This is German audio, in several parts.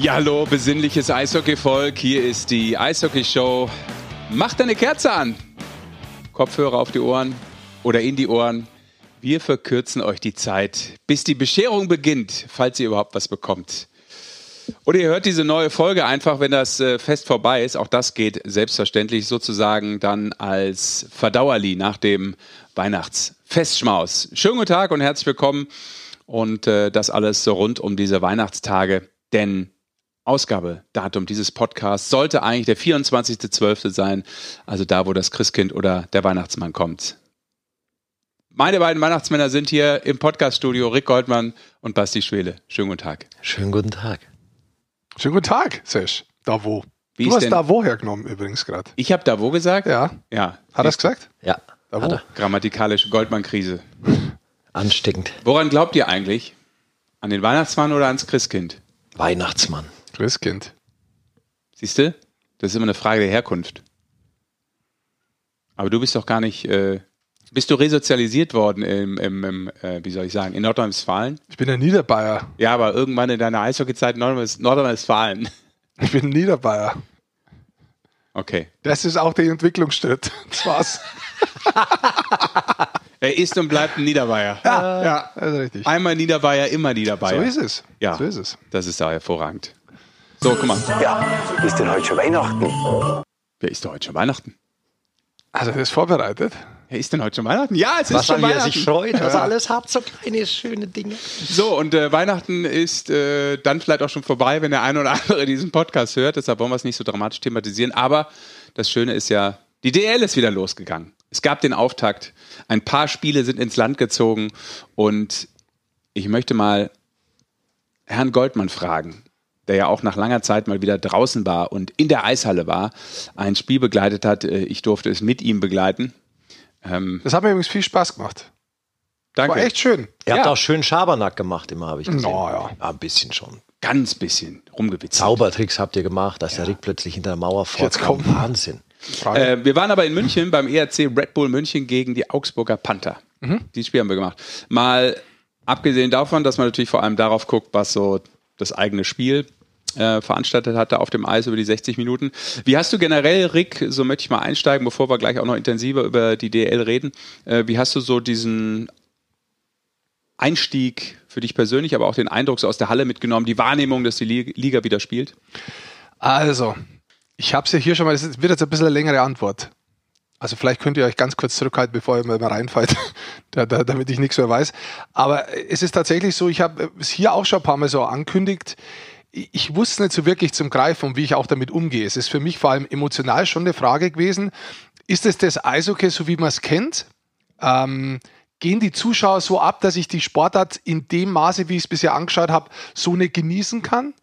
Ja, hallo, besinnliches Eishockey-Volk. Hier ist die Eishockey-Show. Macht deine Kerze an. Kopfhörer auf die Ohren oder in die Ohren. Wir verkürzen euch die Zeit, bis die Bescherung beginnt, falls ihr überhaupt was bekommt. Oder ihr hört diese neue Folge einfach, wenn das äh, Fest vorbei ist. Auch das geht selbstverständlich sozusagen dann als Verdauerli nach dem Weihnachtsfestschmaus. Schönen guten Tag und herzlich willkommen. Und äh, das alles so rund um diese Weihnachtstage. Denn Ausgabedatum dieses Podcasts sollte eigentlich der 24.12. sein, also da, wo das Christkind oder der Weihnachtsmann kommt. Meine beiden Weihnachtsmänner sind hier im Podcaststudio, Rick Goldmann und Basti Schwele. Schönen guten Tag. Schönen guten Tag. Schönen guten Tag, Sesh. Da wo? Wie du ist hast denn- da wo hergenommen übrigens gerade. Ich habe da wo gesagt? Ja. Ja. Hat er es gesagt? Ja, Da wo? Grammatikalische Goldmann-Krise. Ansteckend. Woran glaubt ihr eigentlich? An den Weihnachtsmann oder ans Christkind? Weihnachtsmann. Christkind. Siehst du? Das ist immer eine Frage der Herkunft. Aber du bist doch gar nicht. Äh, bist du resozialisiert worden im, im, im äh, wie soll ich sagen, in Nordrhein-Westfalen? Ich bin ein Niederbayer. Ja, aber irgendwann in deiner Eishockeyzeit in Nordrhein- Nordrhein-Westfalen. Ich bin ein Niederbayer. Okay. Das ist auch der Entwicklungsschritt. Das war's. Er ist und bleibt ein Niederbayer. Ja, ja. Das ist richtig. Einmal Niederbayer, immer Niederbayer. So ist es. Ja, So ist es. Das ist da hervorragend. So, guck mal. Ja, ist denn heute schon Weihnachten? Wer ist denn heute schon Weihnachten? Also das ist vorbereitet. Wer ist denn heute schon Weihnachten? Ja, es ist Was schon er Weihnachten. sich freut, was er alles habt, so kleine schöne Dinge. So, und äh, Weihnachten ist äh, dann vielleicht auch schon vorbei, wenn der eine oder andere diesen Podcast hört. Deshalb wollen wir es nicht so dramatisch thematisieren. Aber das Schöne ist ja, die DL ist wieder losgegangen. Es gab den Auftakt. Ein paar Spiele sind ins Land gezogen. Und ich möchte mal Herrn Goldmann fragen, der ja auch nach langer Zeit mal wieder draußen war und in der Eishalle war, ein Spiel begleitet hat. Äh, Ich durfte es mit ihm begleiten. Ähm, Das hat mir übrigens viel Spaß gemacht. danke. War echt schön. Er Ja. hat auch schön Schabernack gemacht, immer habe ich gesehen. Na ja. Ein bisschen schon. Ganz bisschen rumgewitzelt. Zaubertricks habt ihr gemacht, dass der Rick plötzlich hinter der Mauer Jetzt vorkam. komm. Wahnsinn. Frage. Äh, wir waren aber in München beim ERC Red Bull München gegen die Augsburger Panther. Dieses Spiel haben wir gemacht. Mal abgesehen davon, dass man natürlich vor allem darauf guckt, was so das eigene Spiel äh, veranstaltet hatte auf dem Eis über die 60 Minuten. Wie hast du generell, Rick, so möchte ich mal einsteigen, bevor wir gleich auch noch intensiver über die DL reden, äh, wie hast du so diesen Einstieg für dich persönlich, aber auch den Eindruck so aus der Halle mitgenommen, die Wahrnehmung, dass die Li- Liga wieder spielt? Also, ich habe es ja hier schon mal, das wird jetzt ein bisschen eine längere Antwort. Also vielleicht könnt ihr euch ganz kurz zurückhalten, bevor ihr mal reinfallt, da, da, damit ich nichts mehr weiß. Aber es ist tatsächlich so, ich habe es hier auch schon ein paar Mal so angekündigt, ich wusste nicht so wirklich zum Greifen, wie ich auch damit umgehe. Es ist für mich vor allem emotional schon eine Frage gewesen, ist es das Eishockey, so wie man es kennt? Ähm, gehen die Zuschauer so ab, dass ich die Sportart in dem Maße, wie ich es bisher angeschaut habe, so nicht genießen kann?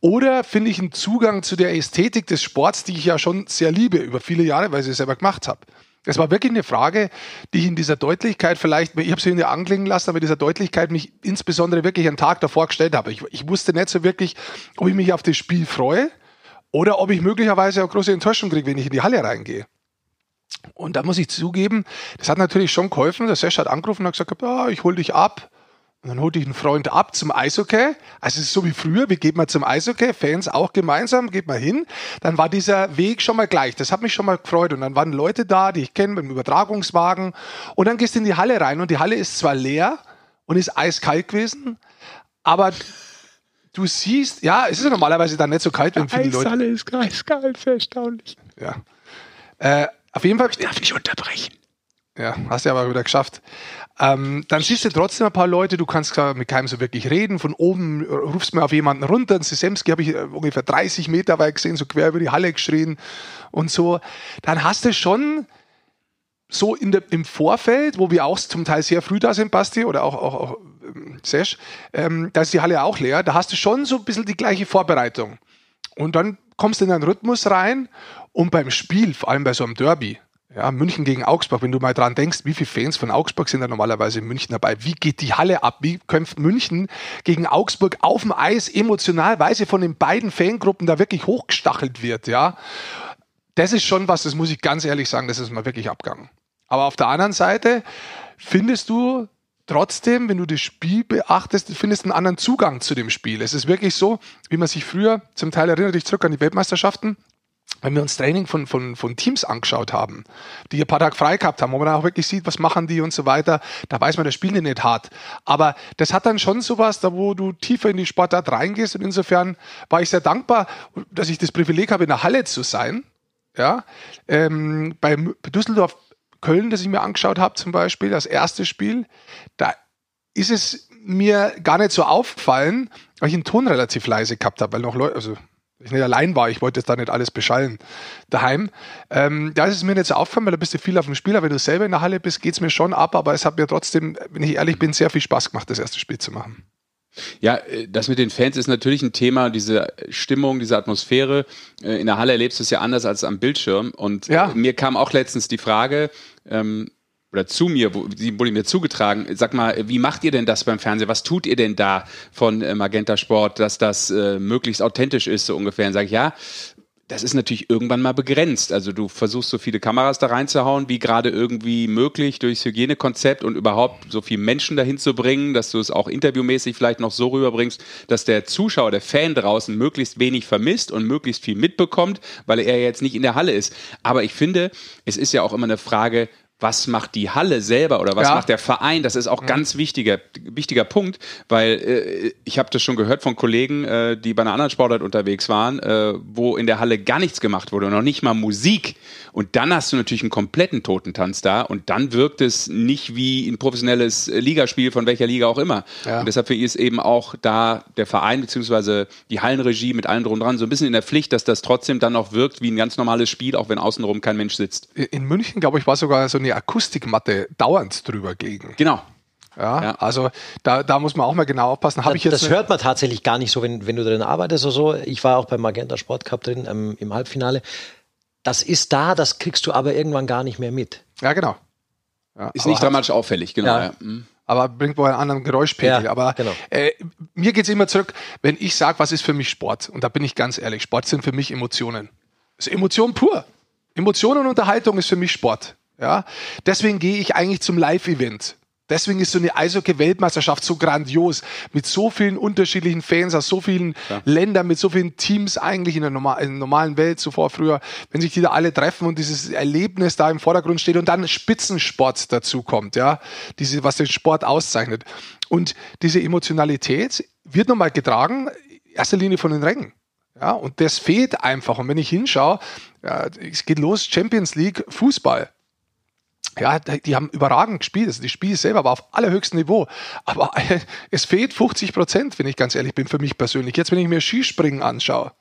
Oder finde ich einen Zugang zu der Ästhetik des Sports, die ich ja schon sehr liebe über viele Jahre, weil ich es selber gemacht habe? Das war wirklich eine Frage, die ich in dieser Deutlichkeit vielleicht, ich habe sie der anklingen lassen, aber in dieser Deutlichkeit mich insbesondere wirklich einen Tag davor gestellt habe. Ich, ich wusste nicht so wirklich, ob ich mich auf das Spiel freue oder ob ich möglicherweise eine große Enttäuschung kriege, wenn ich in die Halle reingehe. Und da muss ich zugeben, das hat natürlich schon geholfen. Der Sesh hat angerufen und hat gesagt, ah, ich hol dich ab. Und dann holte ich einen Freund ab zum Eishockey. Also es ist so wie früher, wir gehen mal zum Eishockey, Fans auch gemeinsam, geht mal hin. Dann war dieser Weg schon mal gleich. Das hat mich schon mal gefreut. Und dann waren Leute da, die ich kenne, mit dem Übertragungswagen. Und dann gehst du in die Halle rein und die Halle ist zwar leer und ist eiskalt gewesen, aber du siehst, ja, es ist ja normalerweise dann nicht so kalt, wenn viele Leute... ist eiskalt, erstaunlich. Ja. Äh, auf jeden Fall Darf ich unterbrechen? Ja, hast du aber wieder geschafft. Ähm, dann siehst du trotzdem ein paar Leute, du kannst mit keinem so wirklich reden. Von oben äh, rufst du mal auf jemanden runter. In Sisemski habe ich äh, ungefähr 30 Meter weit gesehen, so quer über die Halle geschrien und so. Dann hast du schon so der, im Vorfeld, wo wir auch zum Teil sehr früh da sind, Basti, oder auch, auch, auch ähm, Sesh, ähm, da ist die Halle auch leer. Da hast du schon so ein bisschen die gleiche Vorbereitung. Und dann kommst du in einen Rhythmus rein und beim Spiel, vor allem bei so einem Derby, ja, München gegen Augsburg, wenn du mal dran denkst, wie viele Fans von Augsburg sind da normalerweise in München dabei? Wie geht die Halle ab? Wie kämpft München gegen Augsburg auf dem Eis emotional, weil sie von den beiden Fangruppen da wirklich hochgestachelt wird, ja? Das ist schon was, das muss ich ganz ehrlich sagen, das ist mal wirklich abgegangen. Aber auf der anderen Seite findest du trotzdem, wenn du das Spiel beachtest, findest einen anderen Zugang zu dem Spiel. Es ist wirklich so, wie man sich früher, zum Teil erinnert dich zurück an die Weltmeisterschaften, wenn wir uns Training von, von, von Teams angeschaut haben, die ein paar Tage frei gehabt haben, wo man auch wirklich sieht, was machen die und so weiter, da weiß man, das spielen die nicht hart. Aber das hat dann schon sowas, da wo du tiefer in die Sportart reingehst und insofern war ich sehr dankbar, dass ich das Privileg habe, in der Halle zu sein. Ja, ähm, bei Düsseldorf Köln, das ich mir angeschaut habe, zum Beispiel, das erste Spiel, da ist es mir gar nicht so aufgefallen, weil ich den Ton relativ leise gehabt habe, weil noch Leute, also ich nicht allein war, ich wollte jetzt da nicht alles beschallen daheim. Ähm, da ist es mir nicht so aufgefallen, weil da bist du viel auf dem Spiel, aber wenn du selber in der Halle bist, geht es mir schon ab, aber es hat mir trotzdem, wenn ich ehrlich bin, sehr viel Spaß gemacht, das erste Spiel zu machen. Ja, äh, das mit den Fans ist natürlich ein Thema, diese Stimmung, diese Atmosphäre. Äh, in der Halle erlebst du es ja anders als am Bildschirm. Und ja. mir kam auch letztens die Frage, ähm, oder zu mir, wurde mir zugetragen, sag mal, wie macht ihr denn das beim Fernsehen? Was tut ihr denn da von äh, Magenta Sport, dass das äh, möglichst authentisch ist, so ungefähr? Und sage ich, ja, das ist natürlich irgendwann mal begrenzt. Also du versuchst so viele Kameras da reinzuhauen, wie gerade irgendwie möglich durchs Hygienekonzept und überhaupt so viele Menschen dahin zu bringen, dass du es auch interviewmäßig vielleicht noch so rüberbringst, dass der Zuschauer, der Fan draußen möglichst wenig vermisst und möglichst viel mitbekommt, weil er jetzt nicht in der Halle ist. Aber ich finde, es ist ja auch immer eine Frage, was macht die Halle selber oder was ja. macht der Verein? Das ist auch mhm. ganz wichtiger, wichtiger Punkt, weil äh, ich habe das schon gehört von Kollegen, äh, die bei einer anderen Sportart unterwegs waren, äh, wo in der Halle gar nichts gemacht wurde, noch nicht mal Musik. Und dann hast du natürlich einen kompletten Totentanz da und dann wirkt es nicht wie ein professionelles Ligaspiel von welcher Liga auch immer. Ja. Und deshalb ist eben auch da der Verein beziehungsweise die Hallenregie mit allen drum dran so ein bisschen in der Pflicht, dass das trotzdem dann noch wirkt wie ein ganz normales Spiel, auch wenn außenrum kein Mensch sitzt. In München, glaube ich, war sogar so eine Akustikmatte dauernd drüber gegen. Genau. Ja, ja, also da, da muss man auch mal genau aufpassen. Hab das, ich jetzt das hört man tatsächlich gar nicht so, wenn, wenn du drin arbeitest oder so. Ich war auch beim Magenta Sport Cup drin ähm, im Halbfinale das ist da, das kriegst du aber irgendwann gar nicht mehr mit. Ja, genau. Ja, ist nicht dramatisch auffällig, genau. Ja. Mhm. Aber bringt wohl einen anderen Geräuschpegel. Aber genau. äh, mir geht es immer zurück, wenn ich sage, was ist für mich Sport? Und da bin ich ganz ehrlich, Sport sind für mich Emotionen. Das ist Emotion pur. Emotion und Unterhaltung ist für mich Sport. Ja? Deswegen gehe ich eigentlich zum Live-Event. Deswegen ist so eine Eishockey-Weltmeisterschaft so grandios, mit so vielen unterschiedlichen Fans aus so vielen ja. Ländern, mit so vielen Teams eigentlich in der, normal, in der, normalen Welt zuvor, früher, wenn sich die da alle treffen und dieses Erlebnis da im Vordergrund steht und dann Spitzensport dazu kommt, ja, diese, was den Sport auszeichnet. Und diese Emotionalität wird nochmal getragen, erster Linie von den Rängen. Ja, und das fehlt einfach. Und wenn ich hinschaue, ja, es geht los, Champions League, Fußball ja, die haben überragend gespielt. Also die Spiel selber war auf allerhöchstem Niveau. Aber es fehlt 50 Prozent, wenn ich ganz ehrlich bin, für mich persönlich. Jetzt, wenn ich mir Skispringen anschaue,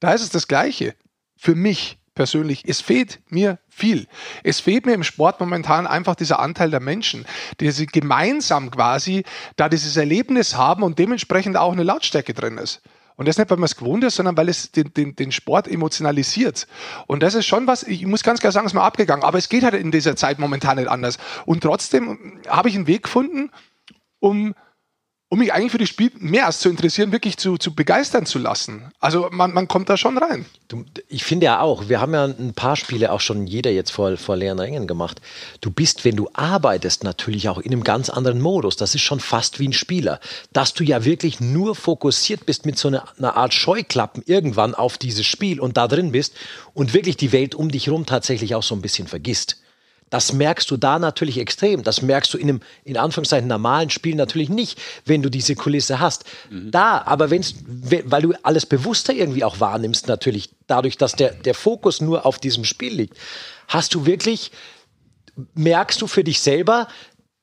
da ist es das Gleiche. Für mich persönlich. Es fehlt mir viel. Es fehlt mir im Sport momentan einfach dieser Anteil der Menschen, die sie gemeinsam quasi da dieses Erlebnis haben und dementsprechend auch eine Lautstärke drin ist. Und das nicht, weil man es gewohnt ist, sondern weil es den, den, den Sport emotionalisiert. Und das ist schon was, ich muss ganz klar sagen, es ist mir abgegangen. Aber es geht halt in dieser Zeit momentan nicht anders. Und trotzdem habe ich einen Weg gefunden, um um mich eigentlich für das Spiel mehr als zu interessieren, wirklich zu, zu begeistern zu lassen. Also man, man kommt da schon rein. Du, ich finde ja auch, wir haben ja ein paar Spiele auch schon jeder jetzt vor, vor leeren Rängen gemacht. Du bist, wenn du arbeitest, natürlich auch in einem ganz anderen Modus. Das ist schon fast wie ein Spieler. Dass du ja wirklich nur fokussiert bist mit so einer, einer Art Scheuklappen irgendwann auf dieses Spiel und da drin bist und wirklich die Welt um dich herum tatsächlich auch so ein bisschen vergisst. Das merkst du da natürlich extrem. Das merkst du in einem, in Anführungszeichen, normalen Spiel natürlich nicht, wenn du diese Kulisse hast. Mhm. Da, aber wenn's, weil du alles bewusster irgendwie auch wahrnimmst, natürlich, dadurch, dass der, der Fokus nur auf diesem Spiel liegt, hast du wirklich, merkst du für dich selber,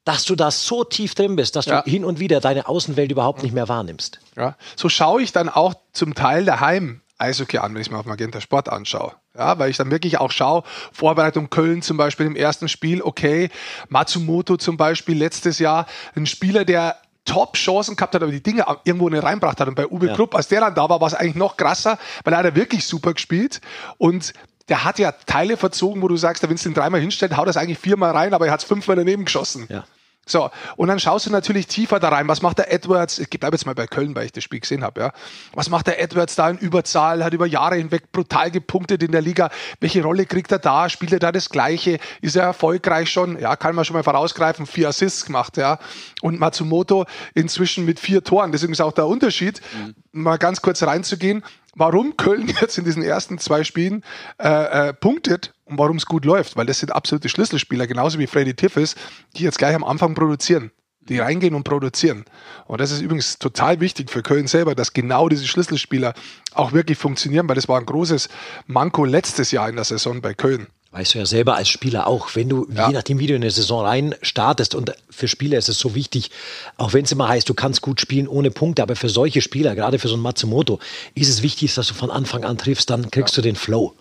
dass du da so tief drin bist, dass ja. du hin und wieder deine Außenwelt überhaupt nicht mehr wahrnimmst. Ja, so schaue ich dann auch zum Teil daheim Eishockey an, wenn ich mir auf Magenta Sport anschaue. Ja, weil ich dann wirklich auch schaue, Vorbereitung Köln zum Beispiel im ersten Spiel, okay, Matsumoto zum Beispiel letztes Jahr, ein Spieler, der Top-Chancen gehabt hat, aber die Dinge irgendwo nicht reinbracht hat. Und bei Uwe ja. Krupp, als der dann da war, war es eigentlich noch krasser, weil er hat wirklich super gespielt. Und der hat ja Teile verzogen, wo du sagst, wenn es den dreimal hinstellt, haut das eigentlich viermal rein, aber er hat es fünfmal daneben geschossen. Ja. So, und dann schaust du natürlich tiefer da rein. Was macht der Edwards? Ich bleibe jetzt mal bei Köln, weil ich das Spiel gesehen habe. Ja. Was macht der Edwards da in Überzahl? Hat über Jahre hinweg brutal gepunktet in der Liga. Welche Rolle kriegt er da? Spielt er da das Gleiche? Ist er erfolgreich schon? Ja, kann man schon mal vorausgreifen. Vier Assists gemacht, ja. Und Matsumoto inzwischen mit vier Toren. Deswegen ist auch der Unterschied, mhm. mal ganz kurz reinzugehen warum Köln jetzt in diesen ersten zwei Spielen äh, äh, punktet und warum es gut läuft, weil das sind absolute Schlüsselspieler, genauso wie Freddy Tiffes, die jetzt gleich am Anfang produzieren, die reingehen und produzieren. Und das ist übrigens total wichtig für Köln selber, dass genau diese Schlüsselspieler auch wirklich funktionieren, weil das war ein großes Manko letztes Jahr in der Saison bei Köln. Weißt du ja selber als Spieler auch, wenn du, ja. je nachdem, wie du in eine Saison rein startest, und für Spieler ist es so wichtig, auch wenn es immer heißt, du kannst gut spielen ohne Punkte, aber für solche Spieler, gerade für so einen Matsumoto, ist es wichtig, dass du von Anfang an triffst, dann kriegst ja. du den Flow.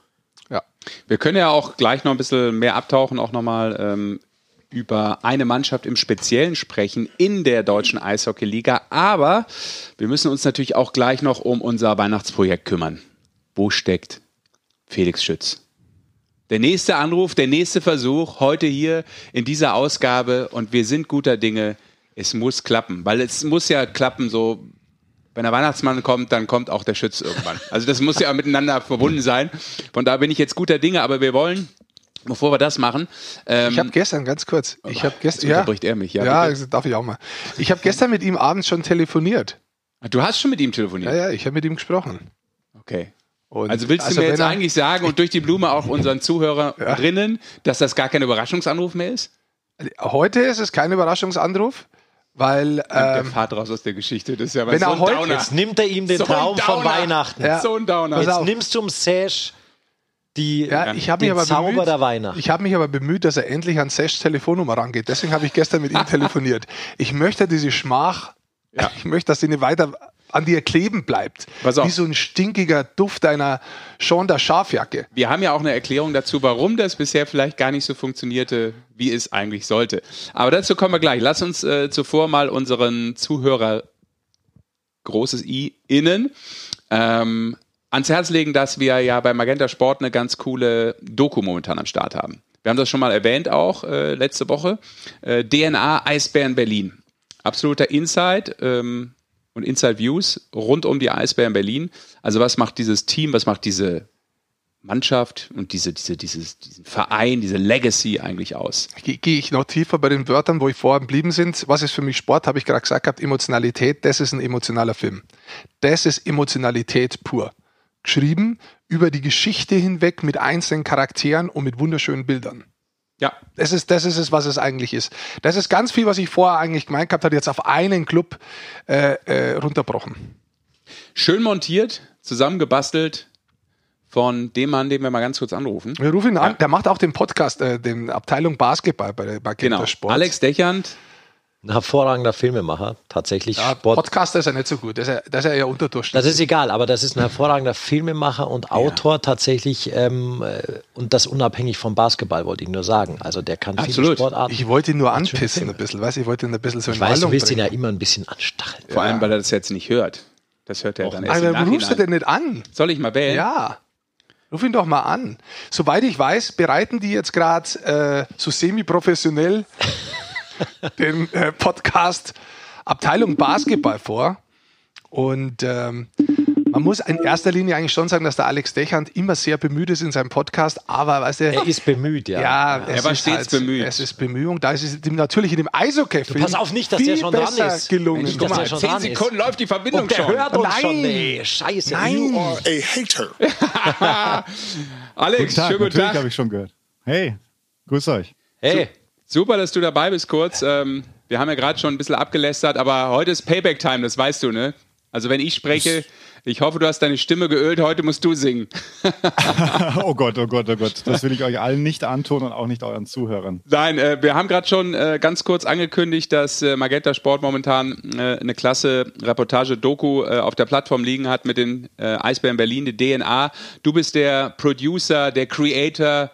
Ja. Wir können ja auch gleich noch ein bisschen mehr abtauchen, auch nochmal ähm, über eine Mannschaft im Speziellen sprechen in der deutschen Eishockeyliga, aber wir müssen uns natürlich auch gleich noch um unser Weihnachtsprojekt kümmern. Wo steckt Felix Schütz? Der nächste Anruf, der nächste Versuch, heute hier in dieser Ausgabe und wir sind guter Dinge. Es muss klappen, weil es muss ja klappen, so wenn der Weihnachtsmann kommt, dann kommt auch der Schütz irgendwann. Also das muss ja miteinander verbunden sein. Von da bin ich jetzt guter Dinge, aber wir wollen Bevor wir das machen. Ähm, ich habe gestern, ganz kurz, ich habe gestern. Ja, unterbricht er mich, ja. Ja, darf ich auch mal. Ich habe gestern mit ihm abends schon telefoniert. Du hast schon mit ihm telefoniert? Ja, ja, ich habe mit ihm gesprochen. Okay. Und also willst du also mir jetzt eigentlich sagen und durch die Blume auch unseren Zuhörerinnen, ja. dass das gar kein Überraschungsanruf mehr ist? Heute ist es kein Überraschungsanruf, weil ähm, der Fahrt raus aus der Geschichte. Das ist ja wenn so er heute Downer. jetzt nimmt er ihm den so Traum von Weihnachten. Ja. So ein Downer. Jetzt nimmst du um Sash die, ja, ich den mich Zauber bemüht, der Weihnacht. Ich habe mich aber bemüht, dass er endlich an Sash Telefonnummer rangeht. Deswegen habe ich gestern mit ihm telefoniert. Ich möchte diese Schmach, ja. ich möchte, dass sie nicht weiter an dir kleben bleibt. Wie so ein stinkiger Duft einer Schonder Schafjacke. Wir haben ja auch eine Erklärung dazu, warum das bisher vielleicht gar nicht so funktionierte, wie es eigentlich sollte. Aber dazu kommen wir gleich. Lass uns äh, zuvor mal unseren Zuhörer großes I innen ähm, ans Herz legen, dass wir ja bei Magenta Sport eine ganz coole Doku momentan am Start haben. Wir haben das schon mal erwähnt auch äh, letzte Woche. Äh, DNA Eisbären Berlin. Absoluter Insight. Ähm, und Inside Views rund um die Eisbären Berlin. Also was macht dieses Team, was macht diese Mannschaft und diese, diese, dieses, diesen Verein, diese Legacy eigentlich aus? Gehe ich noch tiefer bei den Wörtern, wo ich vorher geblieben sind. Was ist für mich Sport, habe ich gerade gesagt gehabt, Emotionalität, das ist ein emotionaler Film. Das ist Emotionalität pur. Geschrieben über die Geschichte hinweg mit einzelnen Charakteren und mit wunderschönen Bildern. Ja, das ist, das ist es, was es eigentlich ist. Das ist ganz viel, was ich vorher eigentlich gemeint gehabt habe, jetzt auf einen Club äh, äh, runterbrochen. Schön montiert, zusammengebastelt von dem Mann, den wir mal ganz kurz anrufen. Wir rufen ihn an, der macht auch den Podcast, äh, den Abteilung Basketball bei, bei genau. Sport. Alex Dechand, ein hervorragender Filmemacher, tatsächlich. Ja, Sport. Podcaster ist er nicht so gut, das ist er, eher unterdurchschnittlich. Das ist egal, aber das ist ein hervorragender Filmemacher und Autor ja. tatsächlich ähm, äh, und das unabhängig vom Basketball, wollte ich nur sagen. Also der kann Absolut. viele Sportarten. Ich wollte ihn nur anpissen ein bisschen, weißt ich wollte ihn ein bisschen so in Ich weiß, du willst bringen. ihn ja immer ein bisschen anstacheln. Vor ja. allem, weil er das jetzt nicht hört. Das hört er Och, dann erst Aber warum rufst du denn nicht an? Soll ich mal wählen? Ja. Ruf ihn doch mal an. Soweit ich weiß, bereiten die jetzt gerade äh, so semi-professionell den äh, Podcast Abteilung Basketball vor. Und ähm, man muss in erster Linie eigentlich schon sagen, dass der Alex Dechand immer sehr bemüht ist in seinem Podcast, aber weißt du, er ist bemüht, ja. Ja, ja. er war stets halt, bemüht. Es ist Bemühung, da ist es ihm natürlich in dem Eishockey film Pass auf nicht, dass der schon dran ist. gelungen. Nicht, Guck mal, zehn Sekunden ist. läuft die Verbindung Und der schon. hört uns Nein. schon. Nee, scheiße. Nein. You are a hater. Alex, guten Tag, schönen guten Tag. habe ich schon gehört. Hey, grüß euch. Hey. Super, dass du dabei bist kurz. Ähm, wir haben ja gerade schon ein bisschen abgelästert, aber heute ist Payback-Time, das weißt du, ne? Also wenn ich spreche, ich hoffe, du hast deine Stimme geölt, heute musst du singen. oh Gott, oh Gott, oh Gott. Das will ich euch allen nicht antun und auch nicht euren Zuhörern. Nein, äh, wir haben gerade schon äh, ganz kurz angekündigt, dass äh, Magenta Sport momentan äh, eine klasse Reportage-Doku äh, auf der Plattform liegen hat mit den äh, Eisbären Berlin, die DNA. Du bist der Producer, der Creator,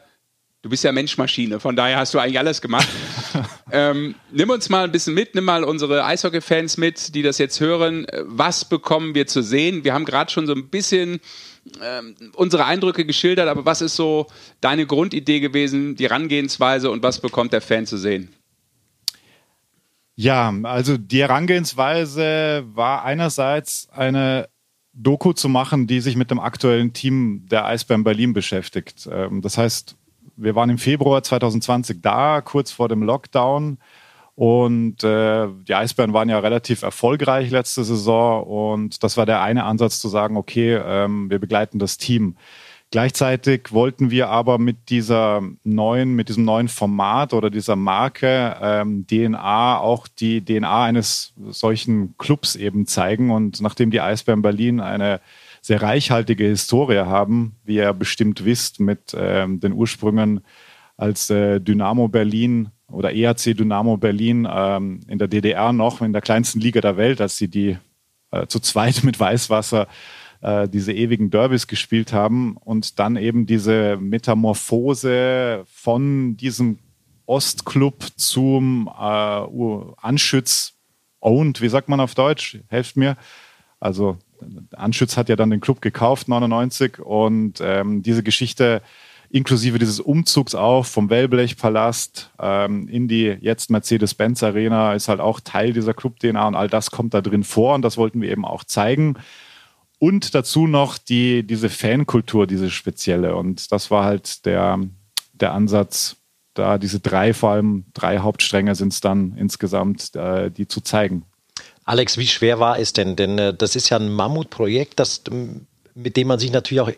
Du bist ja Menschmaschine, von daher hast du eigentlich alles gemacht. ähm, nimm uns mal ein bisschen mit, nimm mal unsere Eishockey-Fans mit, die das jetzt hören. Was bekommen wir zu sehen? Wir haben gerade schon so ein bisschen ähm, unsere Eindrücke geschildert, aber was ist so deine Grundidee gewesen, die Herangehensweise und was bekommt der Fan zu sehen? Ja, also die Herangehensweise war einerseits eine Doku zu machen, die sich mit dem aktuellen Team der Eisbären Berlin beschäftigt. Ähm, das heißt, wir waren im Februar 2020 da, kurz vor dem Lockdown. Und äh, die Eisbären waren ja relativ erfolgreich letzte Saison. Und das war der eine Ansatz zu sagen, okay, ähm, wir begleiten das Team. Gleichzeitig wollten wir aber mit dieser neuen, mit diesem neuen Format oder dieser Marke ähm, DNA auch die DNA eines solchen Clubs eben zeigen. Und nachdem die Eisbären Berlin eine sehr reichhaltige Historie haben, wie ihr bestimmt wisst, mit ähm, den Ursprüngen als äh, Dynamo Berlin oder EAC Dynamo Berlin ähm, in der DDR noch in der kleinsten Liga der Welt, als sie die äh, zu zweit mit Weißwasser äh, diese ewigen Derbys gespielt haben und dann eben diese Metamorphose von diesem Ostclub zum äh, Anschütz owned, wie sagt man auf Deutsch? Helft mir. Also Anschütz hat ja dann den Club gekauft, 99, und ähm, diese Geschichte inklusive dieses Umzugs auch vom Wellblechpalast ähm, in die jetzt Mercedes-Benz Arena ist halt auch Teil dieser Club-DNA und all das kommt da drin vor und das wollten wir eben auch zeigen. Und dazu noch die, diese Fankultur, diese spezielle. Und das war halt der, der Ansatz, da diese drei, vor allem drei Hauptstränge sind es dann insgesamt, äh, die zu zeigen. Alex, wie schwer war es denn? Denn äh, das ist ja ein Mammutprojekt, das, mit dem man sich natürlich auch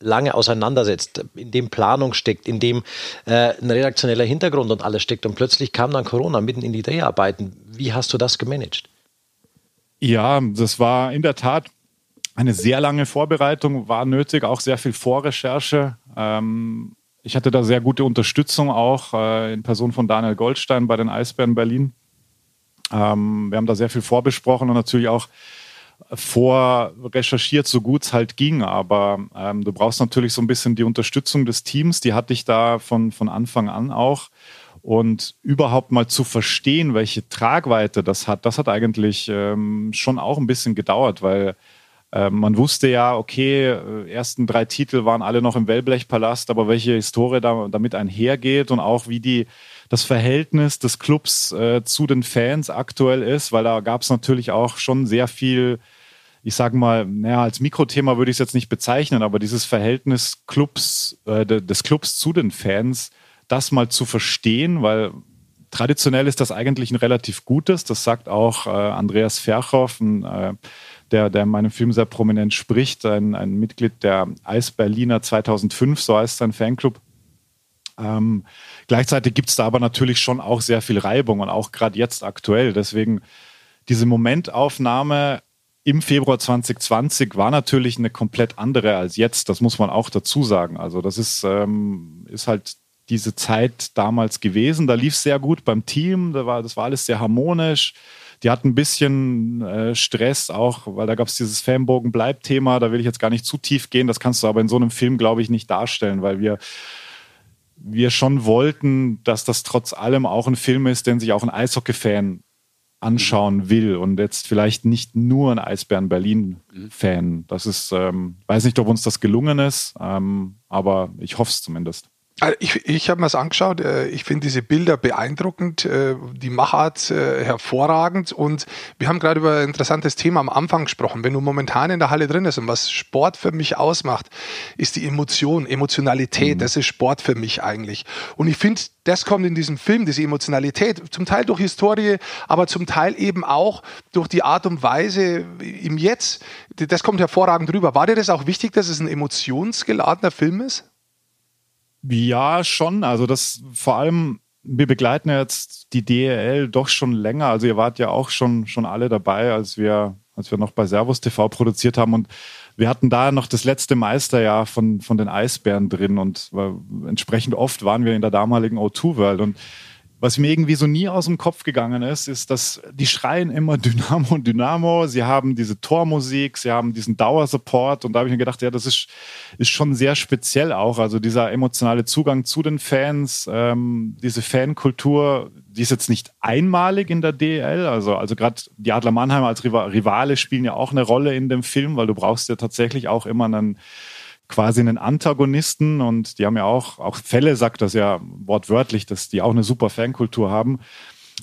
lange auseinandersetzt, in dem Planung steckt, in dem äh, ein redaktioneller Hintergrund und alles steckt. Und plötzlich kam dann Corona mitten in die Dreharbeiten. Wie hast du das gemanagt? Ja, das war in der Tat eine sehr lange Vorbereitung, war nötig, auch sehr viel Vorrecherche. Ähm, ich hatte da sehr gute Unterstützung auch äh, in Person von Daniel Goldstein bei den Eisbären Berlin. Ähm, wir haben da sehr viel vorbesprochen und natürlich auch vorrecherchiert, so gut es halt ging. Aber ähm, du brauchst natürlich so ein bisschen die Unterstützung des Teams. Die hatte ich da von, von Anfang an auch. Und überhaupt mal zu verstehen, welche Tragweite das hat, das hat eigentlich ähm, schon auch ein bisschen gedauert, weil äh, man wusste ja, okay, äh, ersten drei Titel waren alle noch im Wellblechpalast, aber welche Historie da, damit einhergeht und auch wie die das Verhältnis des Clubs äh, zu den Fans aktuell ist, weil da gab es natürlich auch schon sehr viel, ich sage mal, naja, als Mikrothema würde ich es jetzt nicht bezeichnen, aber dieses Verhältnis Clubs, äh, des Clubs zu den Fans, das mal zu verstehen, weil traditionell ist das eigentlich ein relativ gutes, das sagt auch äh, Andreas Ferchow, ein, äh, der, der in meinem Film sehr prominent spricht, ein, ein Mitglied der Eis Berliner 2005, so heißt sein Fanclub. Ähm, gleichzeitig gibt es da aber natürlich schon auch sehr viel Reibung und auch gerade jetzt aktuell. Deswegen diese Momentaufnahme im Februar 2020 war natürlich eine komplett andere als jetzt. Das muss man auch dazu sagen. Also das ist, ähm, ist halt diese Zeit damals gewesen. Da lief es sehr gut beim Team. Da war, das war alles sehr harmonisch. Die hatten ein bisschen äh, Stress auch, weil da gab es dieses Fanbogen-Bleib-Thema. Da will ich jetzt gar nicht zu tief gehen. Das kannst du aber in so einem Film, glaube ich, nicht darstellen, weil wir wir schon wollten, dass das trotz allem auch ein Film ist, den sich auch ein Eishockey-Fan anschauen will und jetzt vielleicht nicht nur ein Eisbären Berlin-Fan. Das ist, ähm, weiß nicht, ob uns das gelungen ist, ähm, aber ich hoffe es zumindest. Also ich, ich habe mir das angeschaut. Äh, ich finde diese Bilder beeindruckend, äh, die Machart äh, hervorragend. Und wir haben gerade über ein interessantes Thema am Anfang gesprochen. Wenn du momentan in der Halle drin bist und was Sport für mich ausmacht, ist die Emotion, Emotionalität. Mhm. Das ist Sport für mich eigentlich. Und ich finde, das kommt in diesem Film, diese Emotionalität, zum Teil durch Historie, aber zum Teil eben auch durch die Art und Weise im Jetzt. Das kommt hervorragend rüber. War dir das auch wichtig, dass es ein emotionsgeladener Film ist? Ja, schon. Also das vor allem, wir begleiten jetzt die DEL doch schon länger. Also ihr wart ja auch schon, schon alle dabei, als wir, als wir noch bei Servus TV produziert haben. Und wir hatten da noch das letzte Meisterjahr von, von den Eisbären drin und entsprechend oft waren wir in der damaligen O2 World. Und was mir irgendwie so nie aus dem Kopf gegangen ist, ist, dass die schreien immer Dynamo und Dynamo. Sie haben diese Tormusik, sie haben diesen Dauersupport. Und da habe ich mir gedacht, ja, das ist, ist schon sehr speziell auch. Also dieser emotionale Zugang zu den Fans, ähm, diese Fankultur, die ist jetzt nicht einmalig in der DL. Also, also gerade die Adler Mannheim als Rivale spielen ja auch eine Rolle in dem Film, weil du brauchst ja tatsächlich auch immer einen quasi einen Antagonisten und die haben ja auch, auch Fälle sagt das ja wortwörtlich, dass die auch eine super Fankultur haben.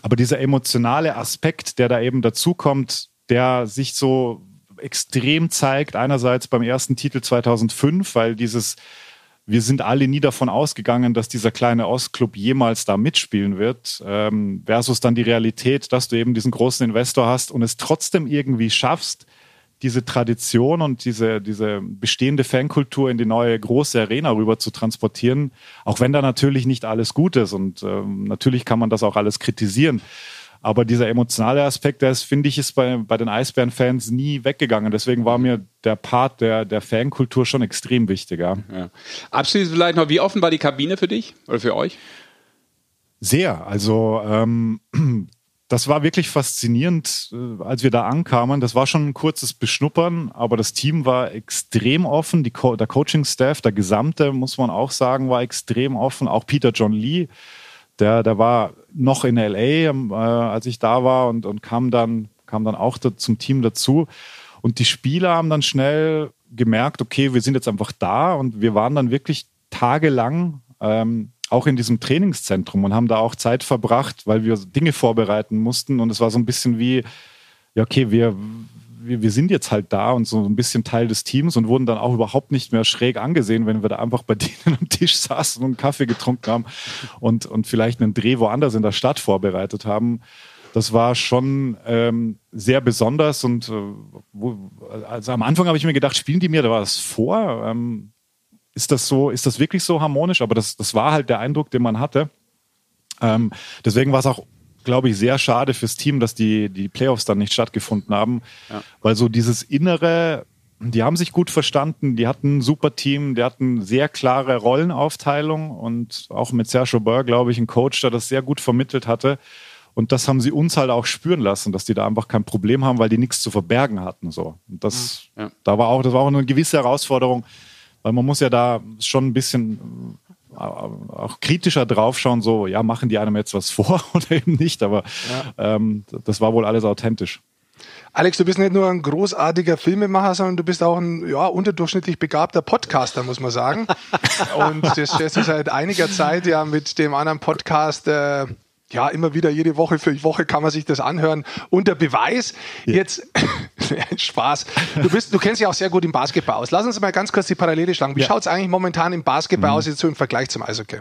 aber dieser emotionale Aspekt, der da eben dazukommt, der sich so extrem zeigt, einerseits beim ersten Titel 2005, weil dieses wir sind alle nie davon ausgegangen, dass dieser kleine Ostclub jemals da mitspielen wird, ähm, versus dann die Realität, dass du eben diesen großen Investor hast und es trotzdem irgendwie schaffst, diese Tradition und diese, diese bestehende Fankultur in die neue große Arena rüber zu transportieren, auch wenn da natürlich nicht alles gut ist und ähm, natürlich kann man das auch alles kritisieren. Aber dieser emotionale Aspekt, der ist, finde ich, ist bei, bei den Eisbären-Fans nie weggegangen. Deswegen war mir der Part der, der Fankultur schon extrem wichtig. Ja. Abschließend vielleicht noch, wie offen war die Kabine für dich oder für euch? Sehr. Also ähm, das war wirklich faszinierend, äh, als wir da ankamen. Das war schon ein kurzes Beschnuppern, aber das Team war extrem offen. Co der Coaching-Staff, der gesamte, muss man auch sagen, war extrem offen. Auch Peter John Lee der, der war noch in LA, äh, als ich da war und, und kam dann, kam dann auch da, zum Team dazu. Und die Spieler haben dann schnell gemerkt, okay, wir sind jetzt einfach da und wir waren dann wirklich tagelang ähm, auch in diesem Trainingszentrum und haben da auch Zeit verbracht, weil wir Dinge vorbereiten mussten. Und es war so ein bisschen wie, ja, okay, wir, wir, wir sind jetzt halt da und so ein bisschen Teil des Teams und wurden dann auch überhaupt nicht mehr schräg angesehen, wenn wir da einfach bei denen am Tisch saßen und einen Kaffee getrunken haben und, und vielleicht einen Dreh woanders in der Stadt vorbereitet haben. Das war schon ähm, sehr besonders und äh, wo, also am Anfang habe ich mir gedacht, spielen die mir da was vor? Ähm, ist das so, ist das wirklich so harmonisch? Aber das, das war halt der Eindruck, den man hatte. Ähm, deswegen war es auch glaube ich, sehr schade fürs Team, dass die, die Playoffs dann nicht stattgefunden haben. Ja. Weil so dieses innere, die haben sich gut verstanden, die hatten ein super Team, die hatten sehr klare Rollenaufteilung und auch mit Sergio Burr, glaube ich, ein Coach, der das sehr gut vermittelt hatte. Und das haben sie uns halt auch spüren lassen, dass die da einfach kein Problem haben, weil die nichts zu verbergen hatten. So. Und das, ja. da war auch, das war auch eine gewisse Herausforderung, weil man muss ja da schon ein bisschen auch kritischer draufschauen, so, ja, machen die einem jetzt was vor oder eben nicht, aber ja. ähm, das war wohl alles authentisch. Alex, du bist nicht nur ein großartiger Filmemacher, sondern du bist auch ein ja, unterdurchschnittlich begabter Podcaster, muss man sagen. Und das stellst du seit einiger Zeit ja mit dem anderen Podcast äh, ja, immer wieder, jede Woche für Woche kann man sich das anhören. Unter Beweis. Ja. Jetzt, Spaß. Du, bist, du kennst dich auch sehr gut im Basketball aus. Lass uns mal ganz kurz die Parallele schlagen. Wie ja. schaut es eigentlich momentan im Basketball mhm. aus, jetzt so im Vergleich zum Eishockey?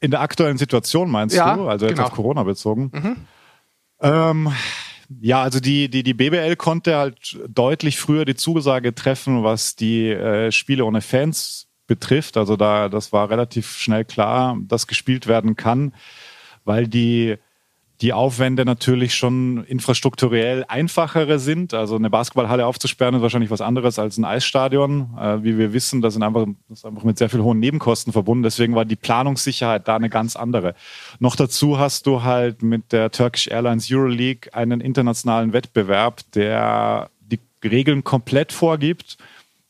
In der aktuellen Situation meinst ja, du? Also jetzt genau. auf Corona bezogen? Mhm. Ähm, ja, also die, die, die BBL konnte halt deutlich früher die Zusage treffen, was die äh, Spiele ohne Fans betrifft. Also da, das war relativ schnell klar, dass gespielt werden kann, weil die, die Aufwände natürlich schon infrastrukturell einfachere sind. Also eine Basketballhalle aufzusperren ist wahrscheinlich was anderes als ein Eisstadion. Äh, wie wir wissen, das, sind einfach, das ist einfach mit sehr viel hohen Nebenkosten verbunden. Deswegen war die Planungssicherheit da eine ganz andere. Noch dazu hast du halt mit der Turkish Airlines Euroleague einen internationalen Wettbewerb, der die Regeln komplett vorgibt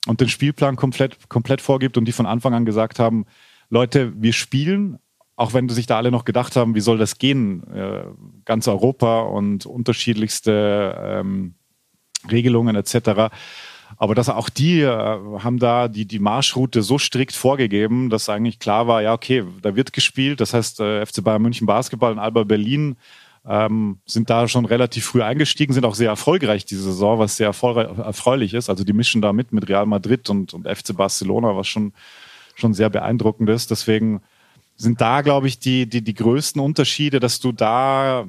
und den Spielplan komplett, komplett vorgibt und die von Anfang an gesagt haben, Leute, wir spielen, auch wenn sich da alle noch gedacht haben, wie soll das gehen, äh, ganz Europa und unterschiedlichste ähm, Regelungen etc. Aber dass auch die äh, haben da die, die Marschroute so strikt vorgegeben, dass eigentlich klar war, ja, okay, da wird gespielt. Das heißt, äh, FC Bayern München Basketball und Alba Berlin ähm, sind da schon relativ früh eingestiegen, sind auch sehr erfolgreich diese Saison, was sehr erfreulich ist. Also die mischen da mit mit Real Madrid und, und FC Barcelona, was schon, schon sehr beeindruckend ist. Deswegen sind da, glaube ich, die, die, die größten Unterschiede, dass du da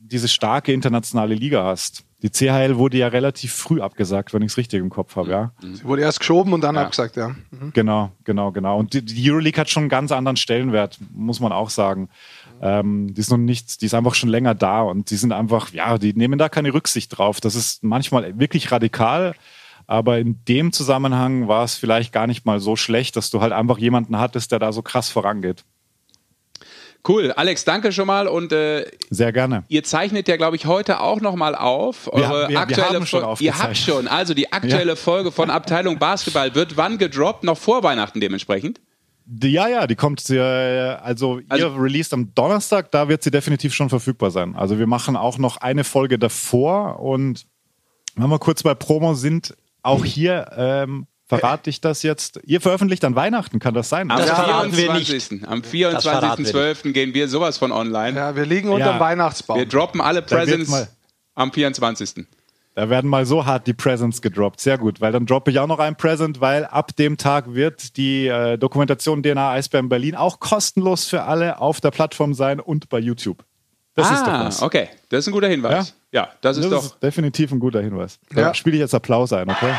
diese starke internationale Liga hast. Die CHL wurde ja relativ früh abgesagt, wenn ich es richtig im Kopf habe, ja. Sie wurde erst geschoben und dann ja. abgesagt, ja. Mhm. Genau, genau, genau. Und die, die Euroleague hat schon einen ganz anderen Stellenwert, muss man auch sagen. Ähm, die ist noch nicht, die ist einfach schon länger da und die sind einfach, ja, die nehmen da keine Rücksicht drauf. Das ist manchmal wirklich radikal. Aber in dem Zusammenhang war es vielleicht gar nicht mal so schlecht, dass du halt einfach jemanden hattest, der da so krass vorangeht. Cool, Alex, danke schon mal und äh, sehr gerne. Ihr zeichnet ja, glaube ich, heute auch noch mal auf eure wir, wir, aktuelle wir schon Ihr habt schon, also die aktuelle ja. Folge von Abteilung Basketball wird wann gedroppt? Noch vor Weihnachten dementsprechend? Ja, ja, die kommt, äh, also, also ihr released am Donnerstag, da wird sie definitiv schon verfügbar sein. Also wir machen auch noch eine Folge davor und wenn wir kurz bei Promo sind, auch hier ähm, verrate ich das jetzt. Ihr veröffentlicht an Weihnachten, kann das sein? Am Das nicht. 24. Am Das verraten wir 24.12. gehen wir sowas von online. Ja, wir liegen unterm Ja. Weihnachtsbaum. Wir droppen alle Presents am 24. Da werden mal so hart die Presents gedroppt. Sehr gut, weil dann droppe ich auch noch ein Present, weil ab dem Tag wird die äh, Dokumentation DNA Eisbären Berlin auch kostenlos für alle auf der Plattform sein und bei YouTube. Das ist doch ah, was. okay. Das ist ein guter Hinweis. Ja, das ist Das doch. ist definitiv ein guter Hinweis. Da Ja. spiele ich jetzt Applaus ein, okay?